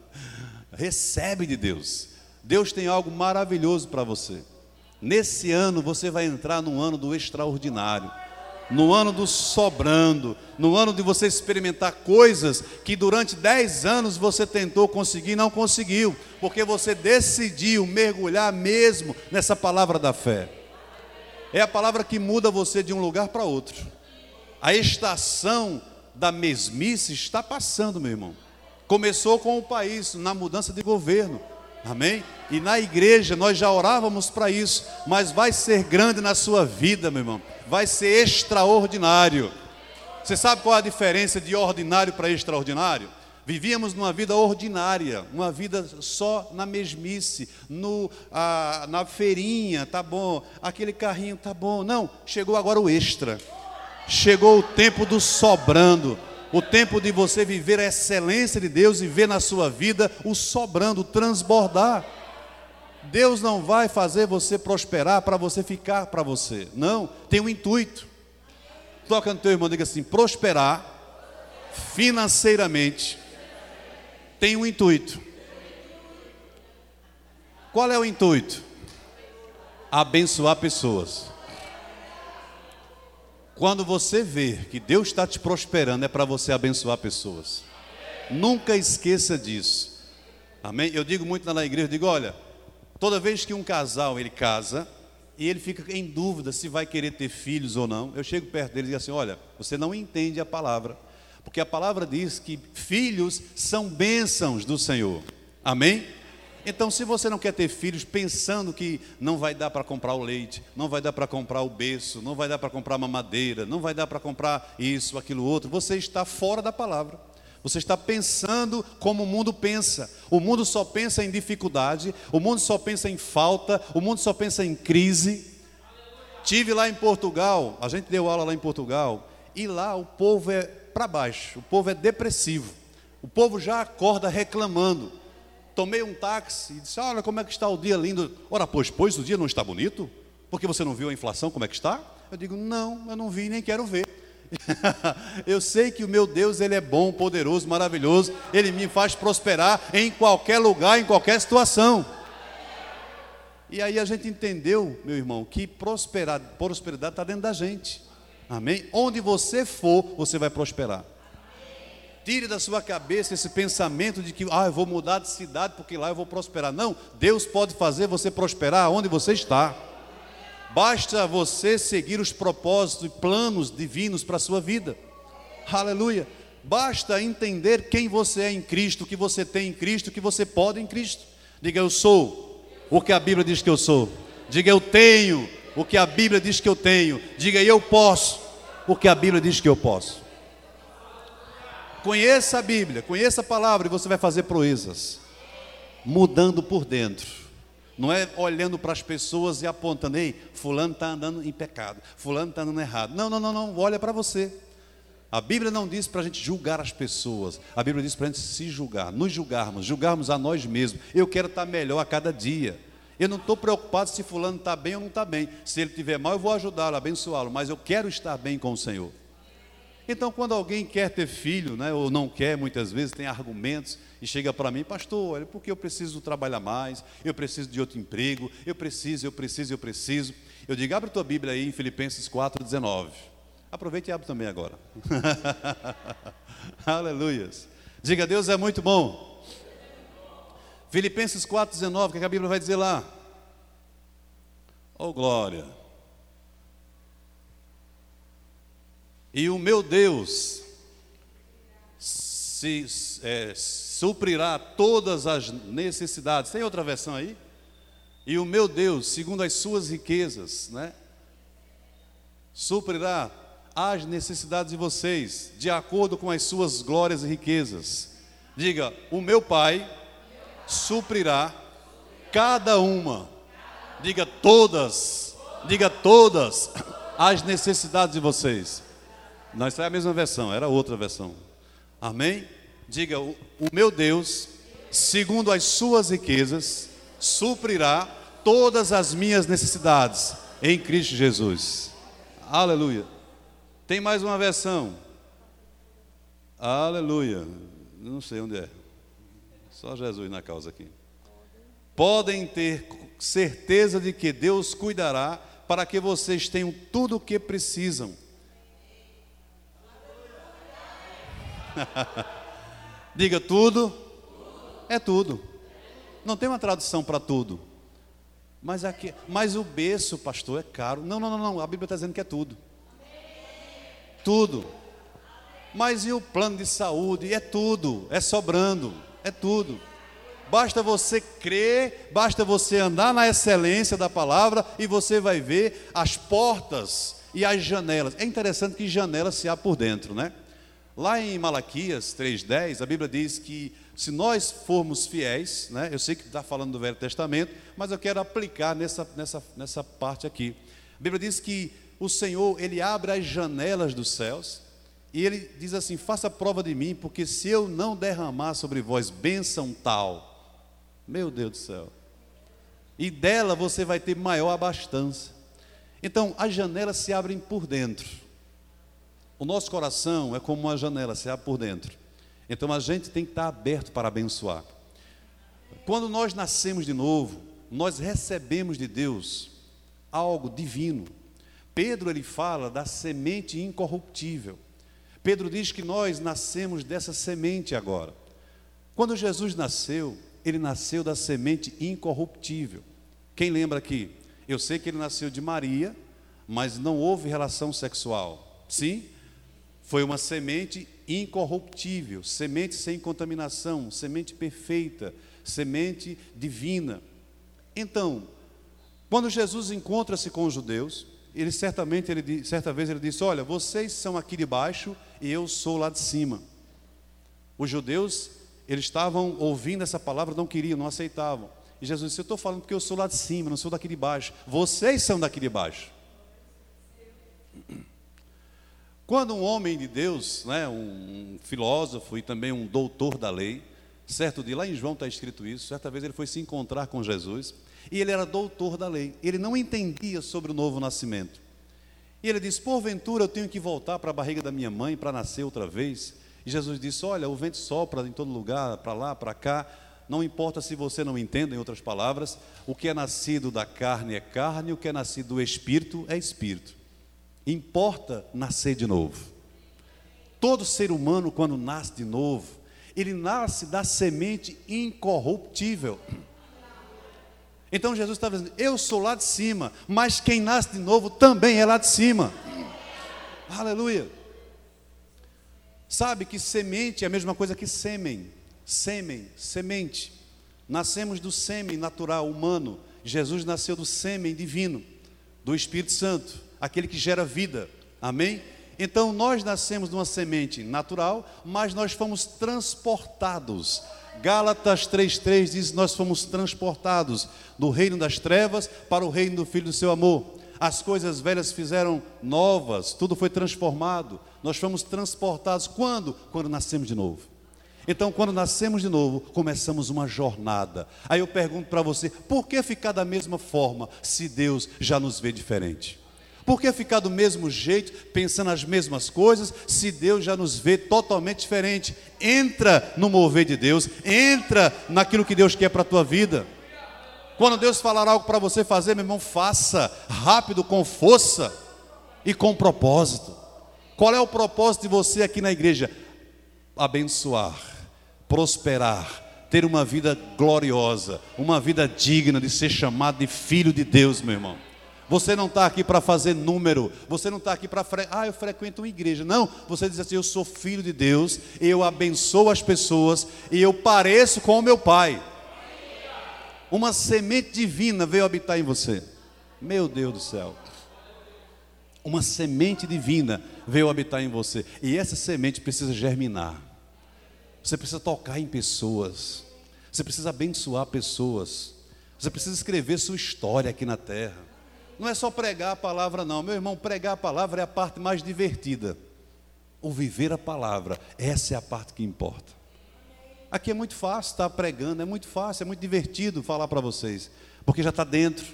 Recebe de Deus. Deus tem algo maravilhoso para você. Nesse ano você vai entrar no ano do extraordinário, no ano do sobrando, no ano de você experimentar coisas que durante dez anos você tentou conseguir e não conseguiu, porque você decidiu mergulhar mesmo nessa palavra da fé. É a palavra que muda você de um lugar para outro. A estação da mesmice está passando, meu irmão. Começou com o país, na mudança de governo. Amém? E na igreja nós já orávamos para isso, mas vai ser grande na sua vida, meu irmão. Vai ser extraordinário. Você sabe qual é a diferença de ordinário para extraordinário? Vivíamos numa vida ordinária, uma vida só na mesmice, no, a, na feirinha, tá bom, aquele carrinho, tá bom. Não, chegou agora o extra. Chegou o tempo do sobrando, o tempo de você viver a excelência de Deus e ver na sua vida o sobrando, o transbordar. Deus não vai fazer você prosperar para você ficar para você. Não, tem um intuito. Toca no teu irmão, diga assim: prosperar financeiramente tem um intuito. Qual é o intuito? Abençoar pessoas. Quando você vê que Deus está te prosperando, é para você abençoar pessoas. Nunca esqueça disso. Amém? Eu digo muito na igreja, eu digo, olha, toda vez que um casal ele casa e ele fica em dúvida se vai querer ter filhos ou não, eu chego perto dele e digo assim, olha, você não entende a palavra, porque a palavra diz que filhos são bênçãos do Senhor. Amém? Então, se você não quer ter filhos pensando que não vai dar para comprar o leite, não vai dar para comprar o berço, não vai dar para comprar uma madeira, não vai dar para comprar isso, aquilo outro, você está fora da palavra. Você está pensando como o mundo pensa. O mundo só pensa em dificuldade, o mundo só pensa em falta, o mundo só pensa em crise. Tive lá em Portugal, a gente deu aula lá em Portugal, e lá o povo é para baixo, o povo é depressivo. O povo já acorda reclamando tomei um táxi e disse: Olha como é que está o dia lindo. Ora, pois, pois o dia não está bonito? Porque você não viu a inflação como é que está? Eu digo: Não, eu não vi nem quero ver. eu sei que o meu Deus, Ele é bom, poderoso, maravilhoso. Ele me faz prosperar em qualquer lugar, em qualquer situação. E aí a gente entendeu, meu irmão, que prosperidade está dentro da gente. Amém? Onde você for, você vai prosperar. Tire da sua cabeça esse pensamento de que, ah, eu vou mudar de cidade porque lá eu vou prosperar. Não, Deus pode fazer você prosperar onde você está. Basta você seguir os propósitos e planos divinos para a sua vida. Aleluia. Basta entender quem você é em Cristo, o que você tem em Cristo, o que você pode em Cristo. Diga eu sou o que a Bíblia diz que eu sou. Diga eu tenho o que a Bíblia diz que eu tenho. Diga eu posso o que a Bíblia diz que eu posso. Conheça a Bíblia, conheça a palavra e você vai fazer proezas. Mudando por dentro. Não é olhando para as pessoas e apontando, ei, fulano está andando em pecado, fulano está andando errado. Não, não, não, não, olha para você. A Bíblia não diz para a gente julgar as pessoas, a Bíblia diz para a gente se julgar, nos julgarmos, julgarmos a nós mesmos. Eu quero estar melhor a cada dia. Eu não estou preocupado se fulano está bem ou não está bem. Se ele estiver mal, eu vou ajudá-lo, abençoá-lo, mas eu quero estar bem com o Senhor. Então, quando alguém quer ter filho, né, ou não quer, muitas vezes tem argumentos e chega para mim, pastor, olha, porque eu preciso trabalhar mais, eu preciso de outro emprego, eu preciso, eu preciso, eu preciso. Eu digo, abre tua Bíblia aí em Filipenses 4,19. Aproveite e abre também agora. Aleluias. Diga, Deus é muito bom. Filipenses 4,19, o que a Bíblia vai dizer lá? Oh, glória. E o meu Deus se, é, suprirá todas as necessidades. Tem outra versão aí? E o meu Deus, segundo as suas riquezas, né? Suprirá as necessidades de vocês, de acordo com as suas glórias e riquezas. Diga: O meu Pai suprirá cada uma Diga todas, diga todas as necessidades de vocês. Não, isso é a mesma versão, era outra versão. Amém? Diga: o, o meu Deus, segundo as suas riquezas, suprirá todas as minhas necessidades em Cristo Jesus. Aleluia. Tem mais uma versão. Aleluia. Não sei onde é. Só Jesus na causa aqui. Podem ter certeza de que Deus cuidará para que vocês tenham tudo o que precisam. Diga tudo. É tudo. Não tem uma tradução para tudo. Mas, aqui, mas o berço, pastor, é caro. Não, não, não, não. A Bíblia está dizendo que é tudo. Tudo. Mas e o plano de saúde? É tudo. É sobrando. É tudo. Basta você crer, basta você andar na excelência da palavra e você vai ver as portas e as janelas. É interessante que janelas se há por dentro, né? Lá em Malaquias 3,10, a Bíblia diz que se nós formos fiéis, né, eu sei que está falando do Velho Testamento, mas eu quero aplicar nessa, nessa, nessa parte aqui. A Bíblia diz que o Senhor, Ele abre as janelas dos céus e Ele diz assim: faça prova de mim, porque se eu não derramar sobre vós bênção tal, meu Deus do céu, e dela você vai ter maior abastança. Então, as janelas se abrem por dentro. O nosso coração é como uma janela, se abre por dentro. Então a gente tem que estar aberto para abençoar. Quando nós nascemos de novo, nós recebemos de Deus algo divino. Pedro ele fala da semente incorruptível. Pedro diz que nós nascemos dessa semente agora. Quando Jesus nasceu, ele nasceu da semente incorruptível. Quem lembra aqui? Eu sei que ele nasceu de Maria, mas não houve relação sexual. Sim? Foi uma semente incorruptível, semente sem contaminação, semente perfeita, semente divina. Então, quando Jesus encontra-se com os judeus, ele certamente, ele, certa vez ele disse: Olha, vocês são aqui de baixo e eu sou lá de cima. Os judeus, eles estavam ouvindo essa palavra, não queriam, não aceitavam. E Jesus disse: Eu estou falando porque eu sou lá de cima, não sou daqui de baixo. Vocês são daqui de baixo. Quando um homem de Deus, né, um filósofo e também um doutor da lei, certo dia, lá em João está escrito isso, certa vez ele foi se encontrar com Jesus, e ele era doutor da lei, ele não entendia sobre o novo nascimento. E ele disse: Porventura eu tenho que voltar para a barriga da minha mãe para nascer outra vez? E Jesus disse: Olha, o vento sopra em todo lugar, para lá, para cá. Não importa se você não entende, em outras palavras, o que é nascido da carne é carne, o que é nascido do espírito é espírito. Importa nascer de novo. Todo ser humano, quando nasce de novo, ele nasce da semente incorruptível. Então Jesus estava dizendo: Eu sou lá de cima, mas quem nasce de novo também é lá de cima. Aleluia. Sabe que semente é a mesma coisa que sêmen. Sêmen, semente. Nascemos do sêmen natural humano. Jesus nasceu do sêmen divino, do Espírito Santo aquele que gera vida. Amém? Então nós nascemos de uma semente natural, mas nós fomos transportados. Gálatas 3:3 diz: "Nós fomos transportados do reino das trevas para o reino do filho do seu amor. As coisas velhas fizeram novas, tudo foi transformado. Nós fomos transportados quando? Quando nascemos de novo. Então, quando nascemos de novo, começamos uma jornada. Aí eu pergunto para você: por que ficar da mesma forma se Deus já nos vê diferente? Por que ficar do mesmo jeito, pensando as mesmas coisas, se Deus já nos vê totalmente diferente? Entra no mover de Deus, entra naquilo que Deus quer para a tua vida. Quando Deus falar algo para você fazer, meu irmão, faça rápido, com força e com propósito. Qual é o propósito de você aqui na igreja? Abençoar, prosperar, ter uma vida gloriosa, uma vida digna de ser chamado de filho de Deus, meu irmão. Você não está aqui para fazer número. Você não está aqui para. Fre... Ah, eu frequento uma igreja. Não. Você diz assim: Eu sou filho de Deus. Eu abençoo as pessoas. E eu pareço com o meu Pai. Uma semente divina veio habitar em você. Meu Deus do céu. Uma semente divina veio habitar em você. E essa semente precisa germinar. Você precisa tocar em pessoas. Você precisa abençoar pessoas. Você precisa escrever sua história aqui na terra. Não é só pregar a palavra, não. Meu irmão, pregar a palavra é a parte mais divertida. O viver a palavra, essa é a parte que importa. Aqui é muito fácil estar pregando, é muito fácil, é muito divertido falar para vocês, porque já está dentro.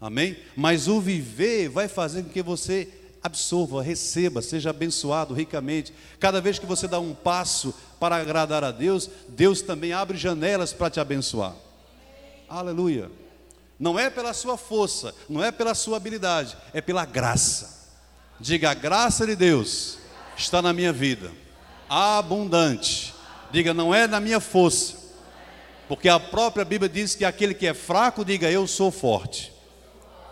Amém? Mas o viver vai fazer com que você absorva, receba, seja abençoado ricamente. Cada vez que você dá um passo para agradar a Deus, Deus também abre janelas para te abençoar. Aleluia. Não é pela sua força, não é pela sua habilidade, é pela graça. Diga, a graça de Deus está na minha vida, abundante. Diga, não é na minha força, porque a própria Bíblia diz que aquele que é fraco, diga, eu sou forte.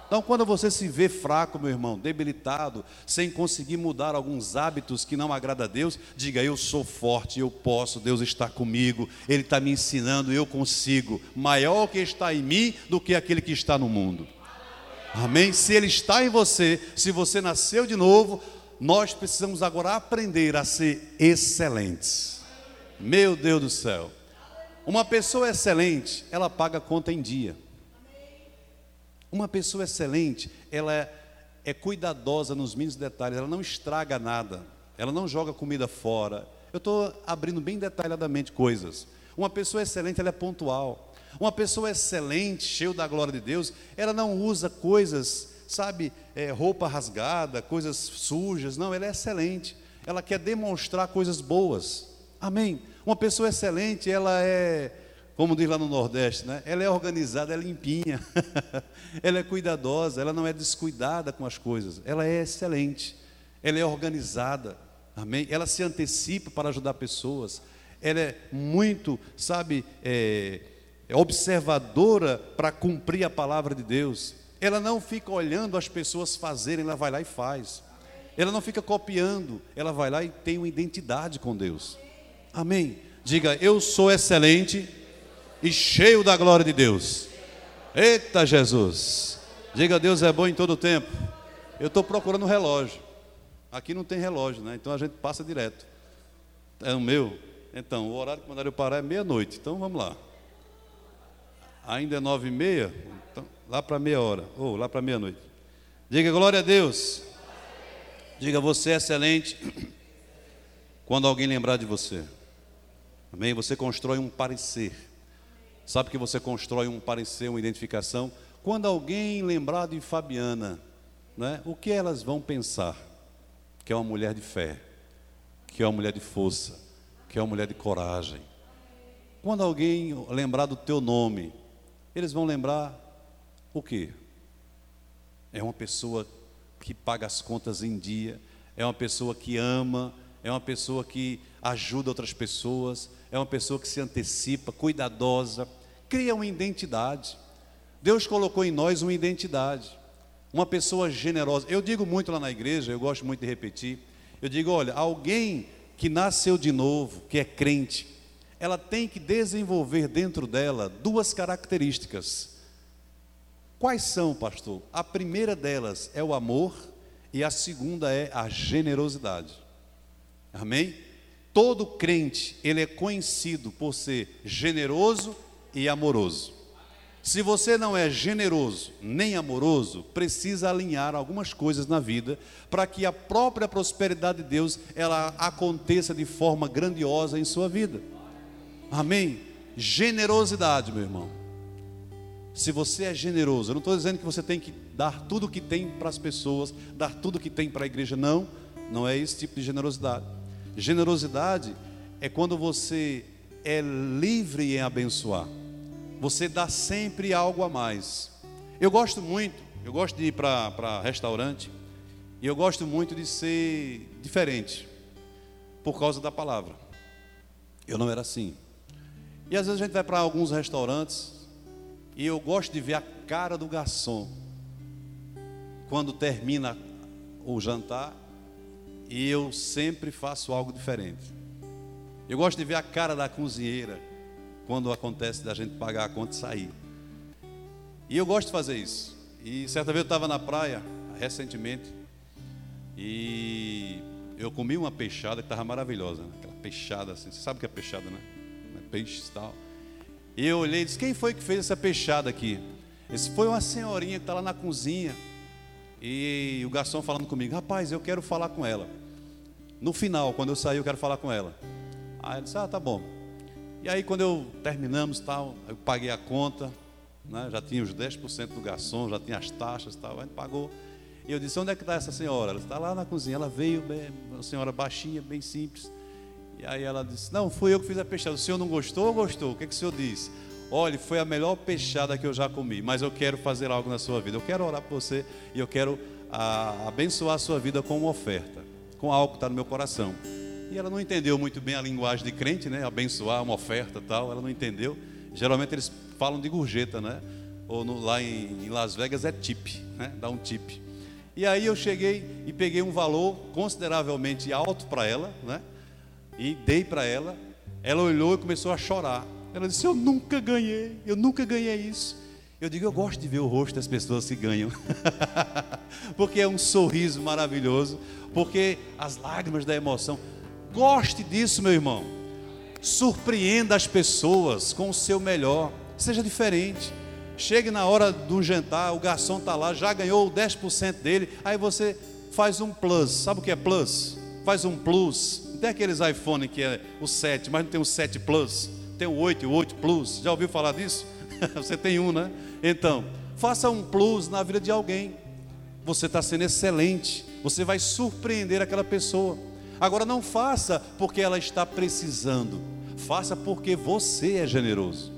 Então, quando você se vê fraco, meu irmão, debilitado, sem conseguir mudar alguns hábitos que não agrada a Deus, diga: Eu sou forte, eu posso, Deus está comigo, Ele está me ensinando, eu consigo. Maior que está em mim do que aquele que está no mundo. Amém? Se Ele está em você, se você nasceu de novo, nós precisamos agora aprender a ser excelentes. Meu Deus do céu. Uma pessoa excelente, ela paga conta em dia. Uma pessoa excelente, ela é, é cuidadosa nos mínimos detalhes, ela não estraga nada, ela não joga comida fora. Eu estou abrindo bem detalhadamente coisas. Uma pessoa excelente, ela é pontual. Uma pessoa excelente, cheia da glória de Deus, ela não usa coisas, sabe, é, roupa rasgada, coisas sujas. Não, ela é excelente. Ela quer demonstrar coisas boas. Amém. Uma pessoa excelente, ela é como diz lá no Nordeste, né? ela é organizada, é limpinha, ela é cuidadosa, ela não é descuidada com as coisas, ela é excelente, ela é organizada, amém? Ela se antecipa para ajudar pessoas, ela é muito, sabe, é, é observadora para cumprir a palavra de Deus, ela não fica olhando as pessoas fazerem, ela vai lá e faz, ela não fica copiando, ela vai lá e tem uma identidade com Deus, amém? Diga, eu sou excelente e cheio da glória de Deus. Eita Jesus! Diga Deus é bom em todo tempo. Eu estou procurando um relógio. Aqui não tem relógio, né? Então a gente passa direto. É o meu. Então, o horário que mandaram eu parar é meia-noite. Então vamos lá. Ainda é nove e meia? Então, lá para meia hora. Ou lá para meia-noite. Diga glória a Deus. Diga você é excelente quando alguém lembrar de você. Amém? Você constrói um parecer. Sabe que você constrói um parecer, uma identificação. Quando alguém lembrar de Fabiana, né, o que elas vão pensar? Que é uma mulher de fé, que é uma mulher de força, que é uma mulher de coragem. Quando alguém lembrar do teu nome, eles vão lembrar o quê? É uma pessoa que paga as contas em dia, é uma pessoa que ama, é uma pessoa que ajuda outras pessoas, é uma pessoa que se antecipa, cuidadosa, cria uma identidade. Deus colocou em nós uma identidade, uma pessoa generosa. Eu digo muito lá na igreja, eu gosto muito de repetir. Eu digo, olha, alguém que nasceu de novo, que é crente, ela tem que desenvolver dentro dela duas características. Quais são, pastor? A primeira delas é o amor e a segunda é a generosidade. Amém? Todo crente, ele é conhecido por ser generoso e amoroso. Se você não é generoso nem amoroso, precisa alinhar algumas coisas na vida para que a própria prosperidade de Deus ela aconteça de forma grandiosa em sua vida. Amém? Generosidade, meu irmão. Se você é generoso, eu não estou dizendo que você tem que dar tudo o que tem para as pessoas, dar tudo o que tem para a igreja, não. Não é esse tipo de generosidade. Generosidade é quando você é livre em abençoar. Você dá sempre algo a mais. Eu gosto muito, eu gosto de ir para restaurante e eu gosto muito de ser diferente por causa da palavra. Eu não era assim. E às vezes a gente vai para alguns restaurantes e eu gosto de ver a cara do garçom quando termina o jantar e eu sempre faço algo diferente. Eu gosto de ver a cara da cozinheira quando acontece da gente pagar a conta e sair. E eu gosto de fazer isso. E certa vez eu estava na praia, recentemente, e eu comi uma peixada que estava maravilhosa, né? aquela peixada assim. Você sabe o que é peixada, né? É peixe e tal. E eu olhei e disse: Quem foi que fez essa peixada aqui? Esse foi uma senhorinha que está lá na cozinha. E o garçom falando comigo: Rapaz, eu quero falar com ela. No final, quando eu sair, eu quero falar com ela. Aí ele disse: Ah, tá bom. E aí, quando eu terminamos, tal, eu paguei a conta, né, já tinha os 10% do garçom, já tinha as taxas, tal, gente pagou. E eu disse: Onde é que está essa senhora? Ela está lá na cozinha. Ela veio, bem, uma senhora baixinha, bem simples. E aí ela disse: Não, fui eu que fiz a peixada. O senhor não gostou ou gostou? O que, é que o senhor disse? Olha, foi a melhor peixada que eu já comi, mas eu quero fazer algo na sua vida. Eu quero orar por você e eu quero a, abençoar a sua vida com uma oferta, com algo que está no meu coração. E ela não entendeu muito bem a linguagem de crente, né? Abençoar uma oferta tal, ela não entendeu. Geralmente eles falam de gorjeta, né? Ou no, lá em, em, Las Vegas é tip, né? Dá um tip. E aí eu cheguei e peguei um valor consideravelmente alto para ela, né? E dei para ela. Ela olhou e começou a chorar. Ela disse: Eu nunca ganhei, eu nunca ganhei isso. Eu digo: Eu gosto de ver o rosto das pessoas que ganham, porque é um sorriso maravilhoso, porque as lágrimas da emoção. Goste disso, meu irmão. Surpreenda as pessoas com o seu melhor. Seja diferente. Chegue na hora do jantar, o garçom está lá, já ganhou 10% dele, aí você faz um plus. Sabe o que é plus? Faz um plus. Não tem aqueles iPhone que é o 7, mas não tem o 7 Plus. Tem o 8 e o 8 Plus. Já ouviu falar disso? você tem um, né? Então, faça um plus na vida de alguém. Você está sendo excelente. Você vai surpreender aquela pessoa. Agora não faça porque ela está precisando, faça porque você é generoso.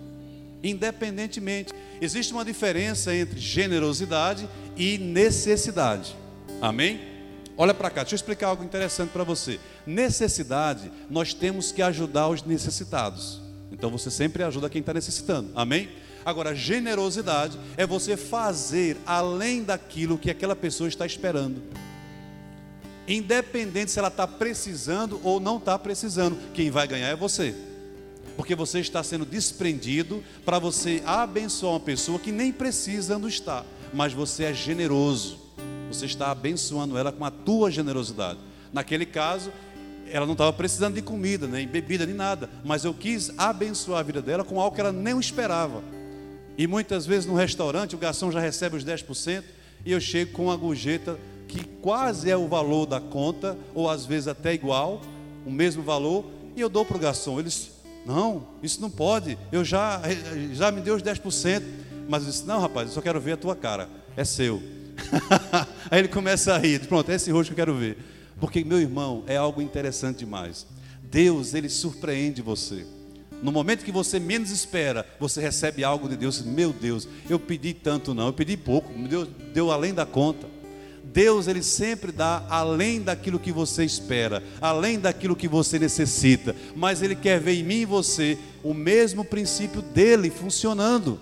Independentemente, existe uma diferença entre generosidade e necessidade. Amém? Olha para cá, deixa eu explicar algo interessante para você. Necessidade, nós temos que ajudar os necessitados. Então você sempre ajuda quem está necessitando. Amém? Agora, generosidade é você fazer além daquilo que aquela pessoa está esperando independente se ela está precisando ou não está precisando, quem vai ganhar é você. Porque você está sendo desprendido para você abençoar uma pessoa que nem precisando está, mas você é generoso. Você está abençoando ela com a tua generosidade. Naquele caso, ela não estava precisando de comida, nem bebida, nem nada, mas eu quis abençoar a vida dela com algo que ela nem esperava. E muitas vezes no restaurante o garçom já recebe os 10% e eu chego com uma gorjeta que quase é o valor da conta, ou às vezes até igual, o mesmo valor, e eu dou para o garçom. Eles, não, isso não pode, eu já, já me deu os 10%, mas eu disse, não rapaz, eu só quero ver a tua cara, é seu. Aí ele começa a rir, pronto, é esse rosto que eu quero ver. Porque, meu irmão, é algo interessante demais. Deus, ele surpreende você. No momento que você menos espera, você recebe algo de Deus. Meu Deus, eu pedi tanto não, eu pedi pouco, Deus deu além da conta. Deus ele sempre dá além daquilo que você espera, além daquilo que você necessita, mas ele quer ver em mim e você o mesmo princípio dele funcionando.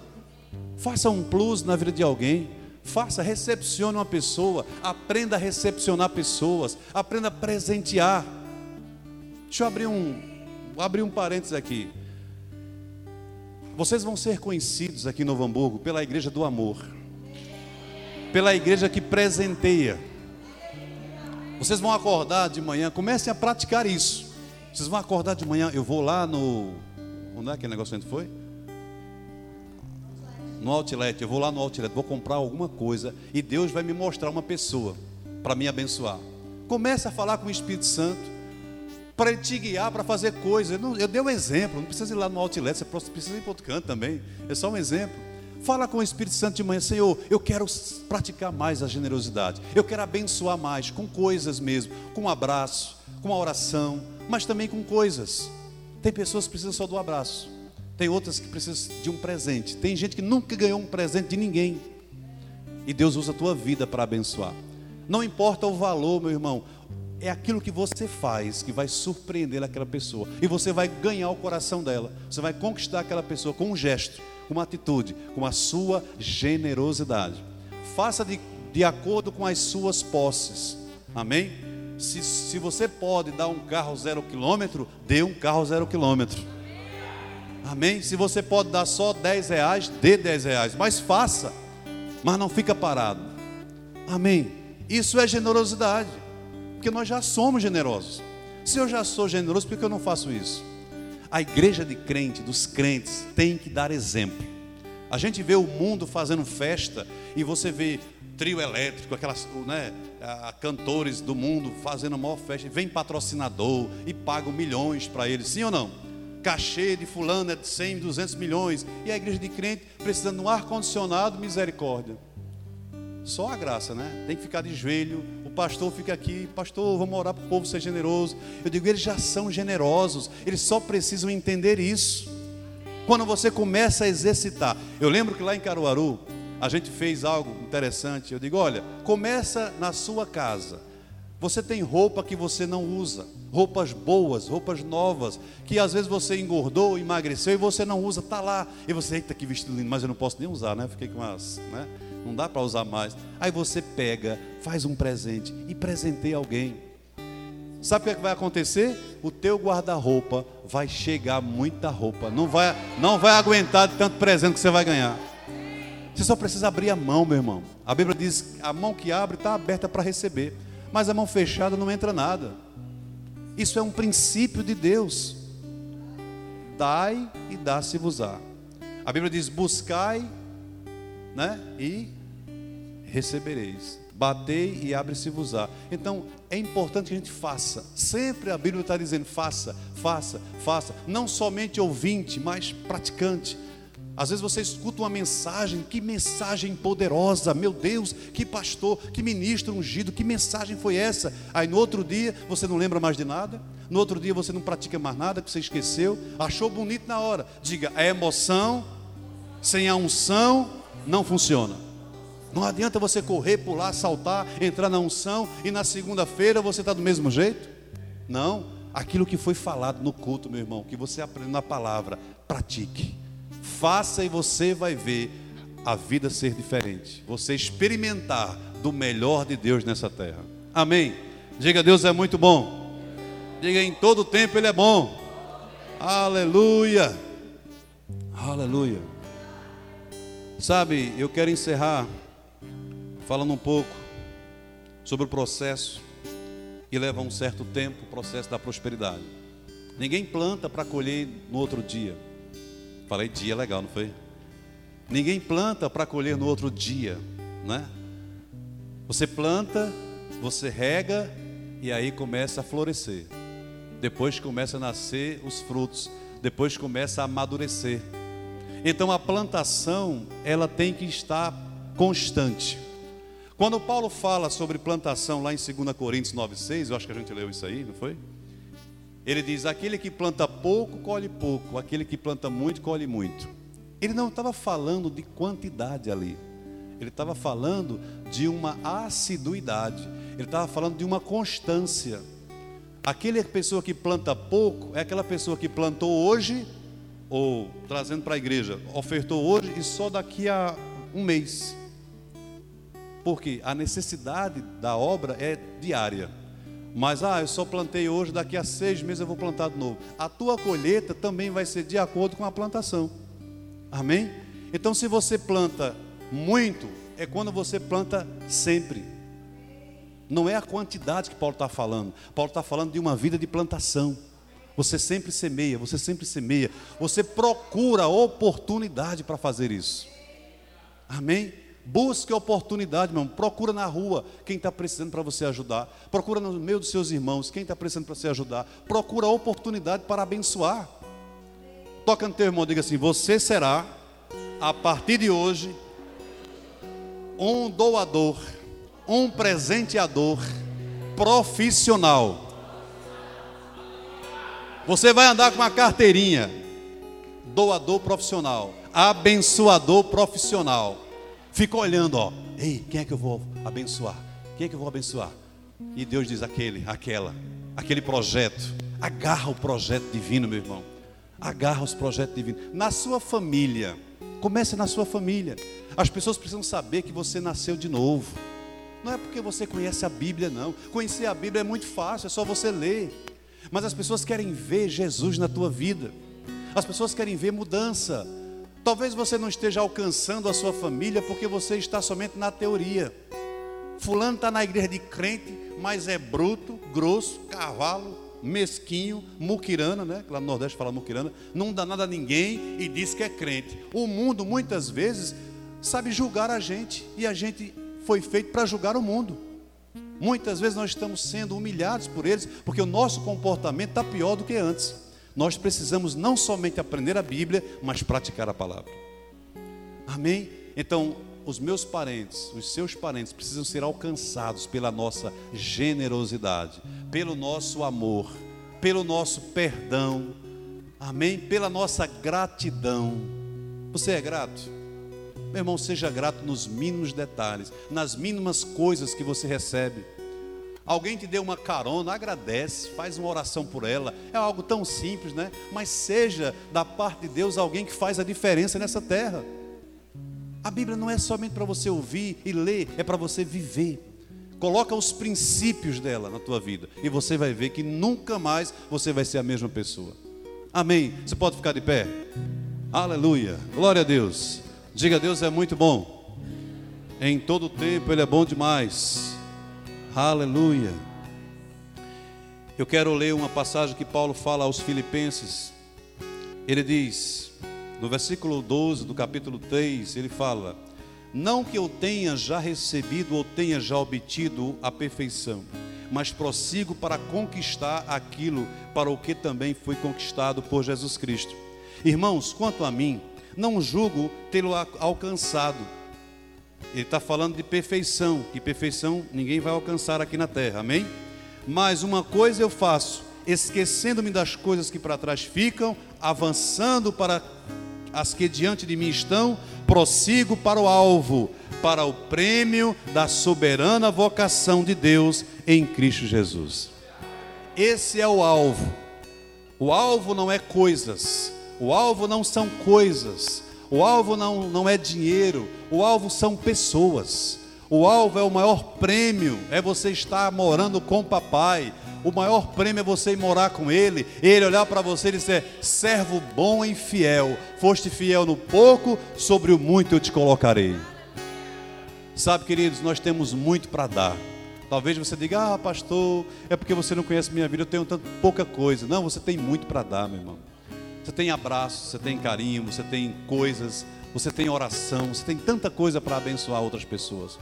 Faça um plus na vida de alguém, faça, recepcione uma pessoa, aprenda a recepcionar pessoas, aprenda a presentear. Deixa eu abrir um, abrir um parênteses aqui. Vocês vão ser conhecidos aqui em Novo Hamburgo pela Igreja do Amor pela igreja que presenteia. Vocês vão acordar de manhã, comecem a praticar isso. Vocês vão acordar de manhã, eu vou lá no. Onde é negócio que gente foi? No outlet, eu vou lá no outlet, vou comprar alguma coisa e Deus vai me mostrar uma pessoa para me abençoar. Comece a falar com o Espírito Santo para ele te guiar para fazer coisas. Eu, eu dei um exemplo, não precisa ir lá no outlet, você precisa ir para outro canto também. É só um exemplo. Fala com o Espírito Santo de manhã, Senhor, eu quero praticar mais a generosidade. Eu quero abençoar mais com coisas mesmo, com um abraço, com uma oração, mas também com coisas. Tem pessoas que precisam só do abraço. Tem outras que precisam de um presente. Tem gente que nunca ganhou um presente de ninguém. E Deus usa a tua vida para abençoar. Não importa o valor, meu irmão, é aquilo que você faz que vai surpreender aquela pessoa. E você vai ganhar o coração dela. Você vai conquistar aquela pessoa com um gesto com uma atitude, com a sua generosidade. Faça de, de acordo com as suas posses. Amém? Se, se você pode dar um carro zero quilômetro, dê um carro zero quilômetro. Amém? Se você pode dar só 10 reais, dê 10 reais. Mas faça. Mas não fica parado. Amém? Isso é generosidade. Porque nós já somos generosos. Se eu já sou generoso, por que eu não faço isso? A igreja de crente, dos crentes, tem que dar exemplo. A gente vê o mundo fazendo festa e você vê trio elétrico, aquelas, né, cantores do mundo fazendo a maior festa, vem patrocinador e pagam milhões para eles, sim ou não? Cachê de fulano é de 100, 200 milhões, e a igreja de crente precisando de um ar-condicionado, misericórdia. Só a graça, né? Tem que ficar de joelho, o pastor fica aqui, pastor, vamos orar para o povo ser generoso. Eu digo, eles já são generosos, eles só precisam entender isso. Quando você começa a exercitar, eu lembro que lá em Caruaru, a gente fez algo interessante. Eu digo: olha, começa na sua casa. Você tem roupa que você não usa, roupas boas, roupas novas, que às vezes você engordou, emagreceu e você não usa, tá lá. E você, eita, que vestido lindo, mas eu não posso nem usar, né? Fiquei com umas, né? Não dá para usar mais. Aí você pega, faz um presente e presenteia alguém. Sabe o que, é que vai acontecer? O teu guarda-roupa vai chegar muita roupa. Não vai, não vai aguentar de tanto presente que você vai ganhar. Você só precisa abrir a mão, meu irmão. A Bíblia diz: a mão que abre está aberta para receber, mas a mão fechada não entra nada. Isso é um princípio de Deus. Dai e dá-se-vos-á. A Bíblia diz: buscai, né? E recebereis. Batei e abre-se-vos-á. Então, é importante que a gente faça. Sempre a Bíblia está dizendo: faça, faça, faça. Não somente ouvinte, mas praticante. Às vezes você escuta uma mensagem, que mensagem poderosa, meu Deus, que pastor, que ministro ungido, que mensagem foi essa? Aí no outro dia você não lembra mais de nada, no outro dia você não pratica mais nada, que você esqueceu, achou bonito na hora. Diga, a emoção sem a unção não funciona. Não adianta você correr, pular, saltar, entrar na unção e na segunda-feira você está do mesmo jeito. Não, aquilo que foi falado no culto, meu irmão, que você aprendeu na palavra, pratique Faça e você vai ver a vida ser diferente. Você experimentar do melhor de Deus nessa terra. Amém. Diga, Deus é muito bom. Diga, em todo tempo Ele é bom. Aleluia. Aleluia. Sabe, eu quero encerrar falando um pouco sobre o processo que leva um certo tempo o processo da prosperidade. Ninguém planta para colher no outro dia. Falei dia legal, não foi? Ninguém planta para colher no outro dia, né? Você planta, você rega e aí começa a florescer. Depois começa a nascer os frutos, depois começa a amadurecer. Então a plantação, ela tem que estar constante. Quando Paulo fala sobre plantação lá em 2 Coríntios 9:6, eu acho que a gente leu isso aí, não foi? Ele diz: aquele que planta pouco, colhe pouco, aquele que planta muito, colhe muito. Ele não estava falando de quantidade ali, ele estava falando de uma assiduidade, ele estava falando de uma constância. Aquela pessoa que planta pouco é aquela pessoa que plantou hoje, ou trazendo para a igreja, ofertou hoje e só daqui a um mês. Porque a necessidade da obra é diária. Mas, ah, eu só plantei hoje, daqui a seis meses eu vou plantar de novo. A tua colheita também vai ser de acordo com a plantação. Amém? Então, se você planta muito, é quando você planta sempre. Não é a quantidade que Paulo está falando. Paulo está falando de uma vida de plantação. Você sempre semeia, você sempre semeia. Você procura oportunidade para fazer isso. Amém? Busque oportunidade, meu irmão. Procura na rua quem está precisando para você ajudar. Procura no meio dos seus irmãos quem está precisando para você ajudar. Procura oportunidade para abençoar. Toca no teu irmão, diga assim: Você será, a partir de hoje, um doador, um presenteador profissional. Você vai andar com uma carteirinha, doador profissional, abençoador profissional fica olhando, ó. Ei, quem é que eu vou abençoar? Quem é que eu vou abençoar? E Deus diz: aquele, aquela, aquele projeto. Agarra o projeto divino, meu irmão. Agarra os projetos divinos. Na sua família. Comece na sua família. As pessoas precisam saber que você nasceu de novo. Não é porque você conhece a Bíblia, não. Conhecer a Bíblia é muito fácil, é só você ler. Mas as pessoas querem ver Jesus na tua vida. As pessoas querem ver mudança. Talvez você não esteja alcançando a sua família porque você está somente na teoria. Fulano está na igreja de crente, mas é bruto, grosso, cavalo, mesquinho, muquirana, né? Lá no Nordeste fala muquirana, não dá nada a ninguém e diz que é crente. O mundo muitas vezes sabe julgar a gente e a gente foi feito para julgar o mundo. Muitas vezes nós estamos sendo humilhados por eles porque o nosso comportamento está pior do que antes. Nós precisamos não somente aprender a Bíblia, mas praticar a palavra. Amém? Então, os meus parentes, os seus parentes precisam ser alcançados pela nossa generosidade, pelo nosso amor, pelo nosso perdão, amém? Pela nossa gratidão. Você é grato? Meu irmão, seja grato nos mínimos detalhes, nas mínimas coisas que você recebe. Alguém te deu uma carona, agradece, faz uma oração por ela. É algo tão simples, né? Mas seja da parte de Deus alguém que faz a diferença nessa terra. A Bíblia não é somente para você ouvir e ler, é para você viver. Coloca os princípios dela na tua vida e você vai ver que nunca mais você vai ser a mesma pessoa. Amém. Você pode ficar de pé? Aleluia. Glória a Deus. Diga, Deus é muito bom. Em todo tempo ele é bom demais. Aleluia. Eu quero ler uma passagem que Paulo fala aos Filipenses. Ele diz: no versículo 12 do capítulo 3, ele fala: Não que eu tenha já recebido ou tenha já obtido a perfeição, mas prossigo para conquistar aquilo para o que também fui conquistado por Jesus Cristo. Irmãos, quanto a mim, não julgo tê-lo alcançado. Ele está falando de perfeição, que perfeição ninguém vai alcançar aqui na terra, amém? Mas uma coisa eu faço, esquecendo-me das coisas que para trás ficam, avançando para as que diante de mim estão, prossigo para o alvo, para o prêmio da soberana vocação de Deus em Cristo Jesus. Esse é o alvo. O alvo não é coisas, o alvo não são coisas, o alvo não, não é dinheiro, o alvo são pessoas. O alvo é o maior prêmio, é você estar morando com o papai, o maior prêmio é você ir morar com Ele, Ele olhar para você e dizer: servo bom e fiel, foste fiel no pouco, sobre o muito eu te colocarei. Sabe, queridos, nós temos muito para dar. Talvez você diga: ah, pastor, é porque você não conhece minha vida, eu tenho tanto pouca coisa. Não, você tem muito para dar, meu irmão. Você tem abraço, você tem carinho, você tem coisas, você tem oração, você tem tanta coisa para abençoar outras pessoas.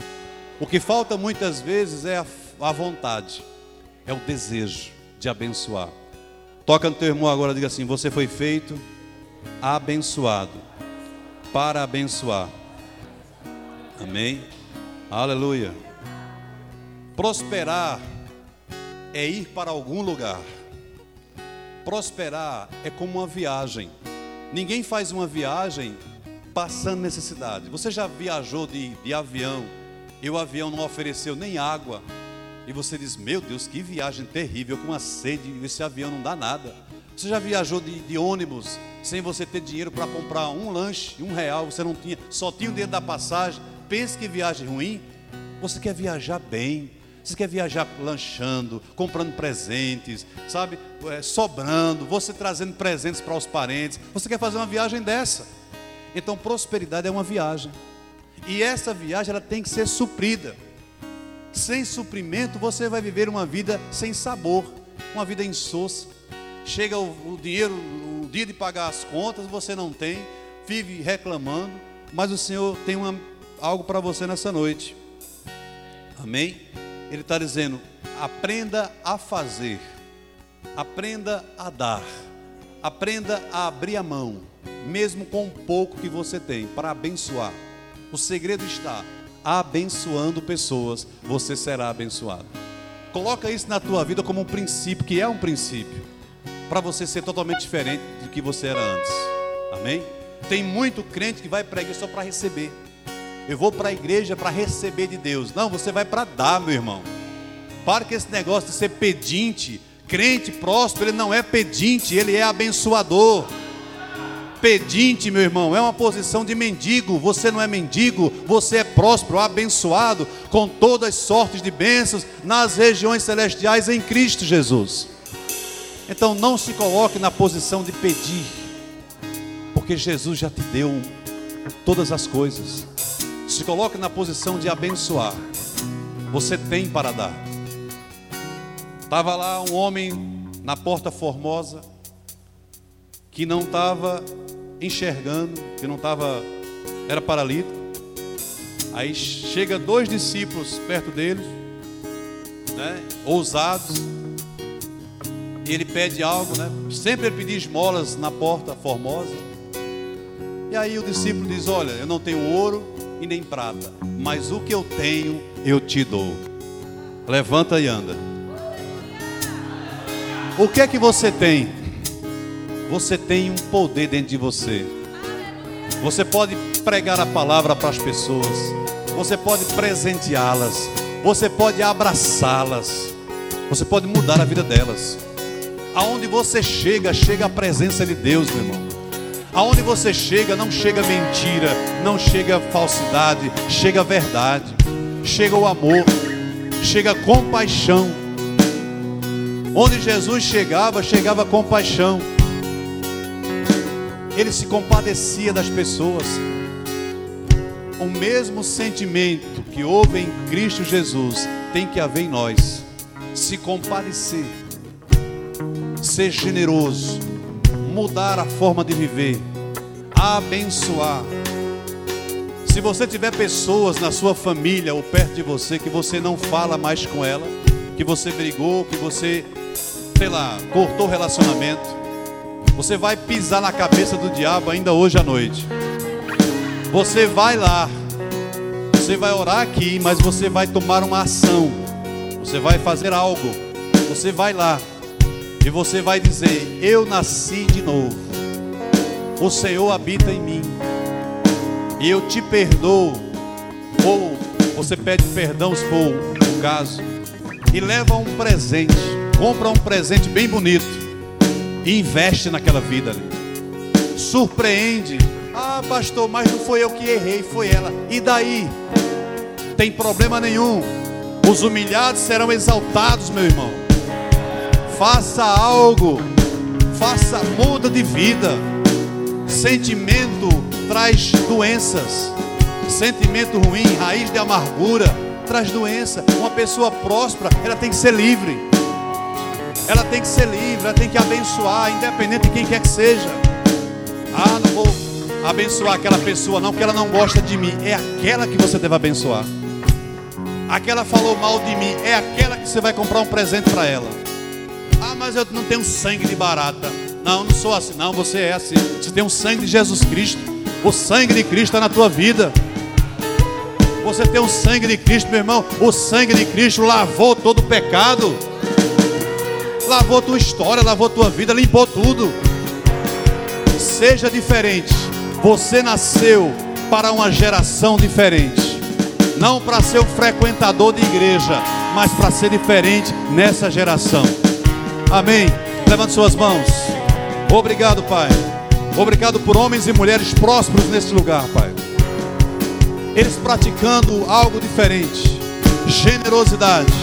O que falta muitas vezes é a, a vontade é o desejo de abençoar. Toca no teu irmão agora, diga assim: Você foi feito abençoado para abençoar. Amém? Aleluia. Prosperar é ir para algum lugar. Prosperar é como uma viagem. Ninguém faz uma viagem passando necessidade. Você já viajou de, de avião e o avião não ofereceu nem água, e você diz: Meu Deus, que viagem terrível, com uma sede, esse avião não dá nada. Você já viajou de, de ônibus sem você ter dinheiro para comprar um lanche, um real, você não tinha, só tinha o dinheiro da passagem. Pense que viagem ruim. Você quer viajar bem, você quer viajar lanchando, comprando presentes, sabe? É, sobrando, você trazendo presentes para os parentes. Você quer fazer uma viagem dessa. Então, prosperidade é uma viagem. E essa viagem ela tem que ser suprida. Sem suprimento, você vai viver uma vida sem sabor, uma vida insossa. Chega o, o dinheiro, o dia de pagar as contas, você não tem, vive reclamando, mas o Senhor tem uma, algo para você nessa noite. Amém? Ele está dizendo: aprenda a fazer, aprenda a dar, aprenda a abrir a mão, mesmo com o pouco que você tem, para abençoar. O segredo está abençoando pessoas, você será abençoado. Coloca isso na tua vida como um princípio, que é um princípio, para você ser totalmente diferente do que você era antes. Amém? Tem muito crente que vai igreja só para receber. Eu vou para a igreja para receber de Deus. Não, você vai para dar, meu irmão. Para com esse negócio de ser pedinte. Crente próspero, ele não é pedinte, ele é abençoador pedinte, meu irmão, é uma posição de mendigo. Você não é mendigo, você é próspero, abençoado com todas as sortes de bênçãos nas regiões celestiais em Cristo Jesus. Então não se coloque na posição de pedir, porque Jesus já te deu todas as coisas. Se coloque na posição de abençoar. Você tem para dar. Estava lá um homem na porta formosa, que não estava enxergando, que não estava, era paralítico. Aí chega dois discípulos perto deles, né, ousados, e ele pede algo, né? Sempre ele pedia esmolas na porta formosa. E aí o discípulo diz: Olha, eu não tenho ouro e nem prata, mas o que eu tenho eu te dou. Levanta e anda. O que é que você tem? Você tem um poder dentro de você. Você pode pregar a palavra para as pessoas. Você pode presenteá-las. Você pode abraçá-las. Você pode mudar a vida delas. Aonde você chega, chega a presença de Deus, meu irmão. Aonde você chega, não chega mentira, não chega falsidade, chega verdade, chega o amor, chega compaixão. Onde Jesus chegava, chegava compaixão. Ele se compadecia das pessoas. O mesmo sentimento que houve em Cristo Jesus tem que haver em nós. Se compadecer, ser generoso, mudar a forma de viver, abençoar. Se você tiver pessoas na sua família ou perto de você que você não fala mais com ela, que você brigou, que você, sei lá, cortou relacionamento, você vai pisar na cabeça do diabo ainda hoje à noite. Você vai lá, você vai orar aqui, mas você vai tomar uma ação, você vai fazer algo, você vai lá e você vai dizer: Eu nasci de novo, o Senhor habita em mim, e eu te perdoo, ou você pede perdão se for o caso, e leva um presente, compra um presente bem bonito e investe naquela vida ali. Surpreende. Ah, pastor, mas não foi eu que errei, foi ela. E daí? Tem problema nenhum. Os humilhados serão exaltados, meu irmão. Faça algo. Faça muda de vida. Sentimento traz doenças. Sentimento ruim, raiz de amargura, traz doença. Uma pessoa próspera, ela tem que ser livre. Ela tem que ser livre, ela tem que abençoar, independente de quem quer que seja. Ah, não vou abençoar aquela pessoa, não, porque ela não gosta de mim. É aquela que você deve abençoar. Aquela falou mal de mim, é aquela que você vai comprar um presente para ela. Ah, mas eu não tenho sangue de barata. Não, não sou assim. Não, você é assim. Você tem o sangue de Jesus Cristo. O sangue de Cristo está na tua vida. Você tem o sangue de Cristo, meu irmão. O sangue de Cristo lavou todo o pecado lavou tua história, lavou tua vida, limpou tudo. Seja diferente. Você nasceu para uma geração diferente. Não para ser um frequentador de igreja, mas para ser diferente nessa geração. Amém. Levante suas mãos. Obrigado, Pai. Obrigado por homens e mulheres prósperos nesse lugar, Pai. Eles praticando algo diferente. Generosidade.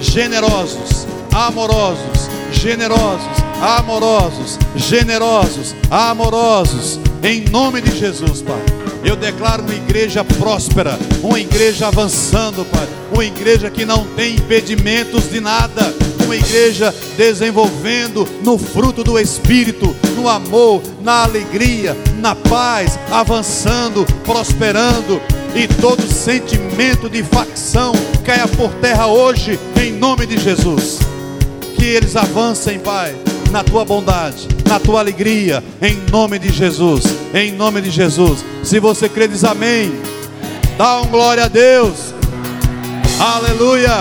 Generosos amorosos, generosos, amorosos, generosos, amorosos, em nome de Jesus, Pai. Eu declaro uma igreja próspera, uma igreja avançando, Pai, uma igreja que não tem impedimentos de nada, uma igreja desenvolvendo no fruto do Espírito, no amor, na alegria, na paz, avançando, prosperando, e todo sentimento de facção caia por terra hoje, em nome de Jesus que eles avancem, Pai, na tua bondade, na tua alegria, em nome de Jesus, em nome de Jesus. Se você crê, diz amém. Dá um glória a Deus. Aleluia.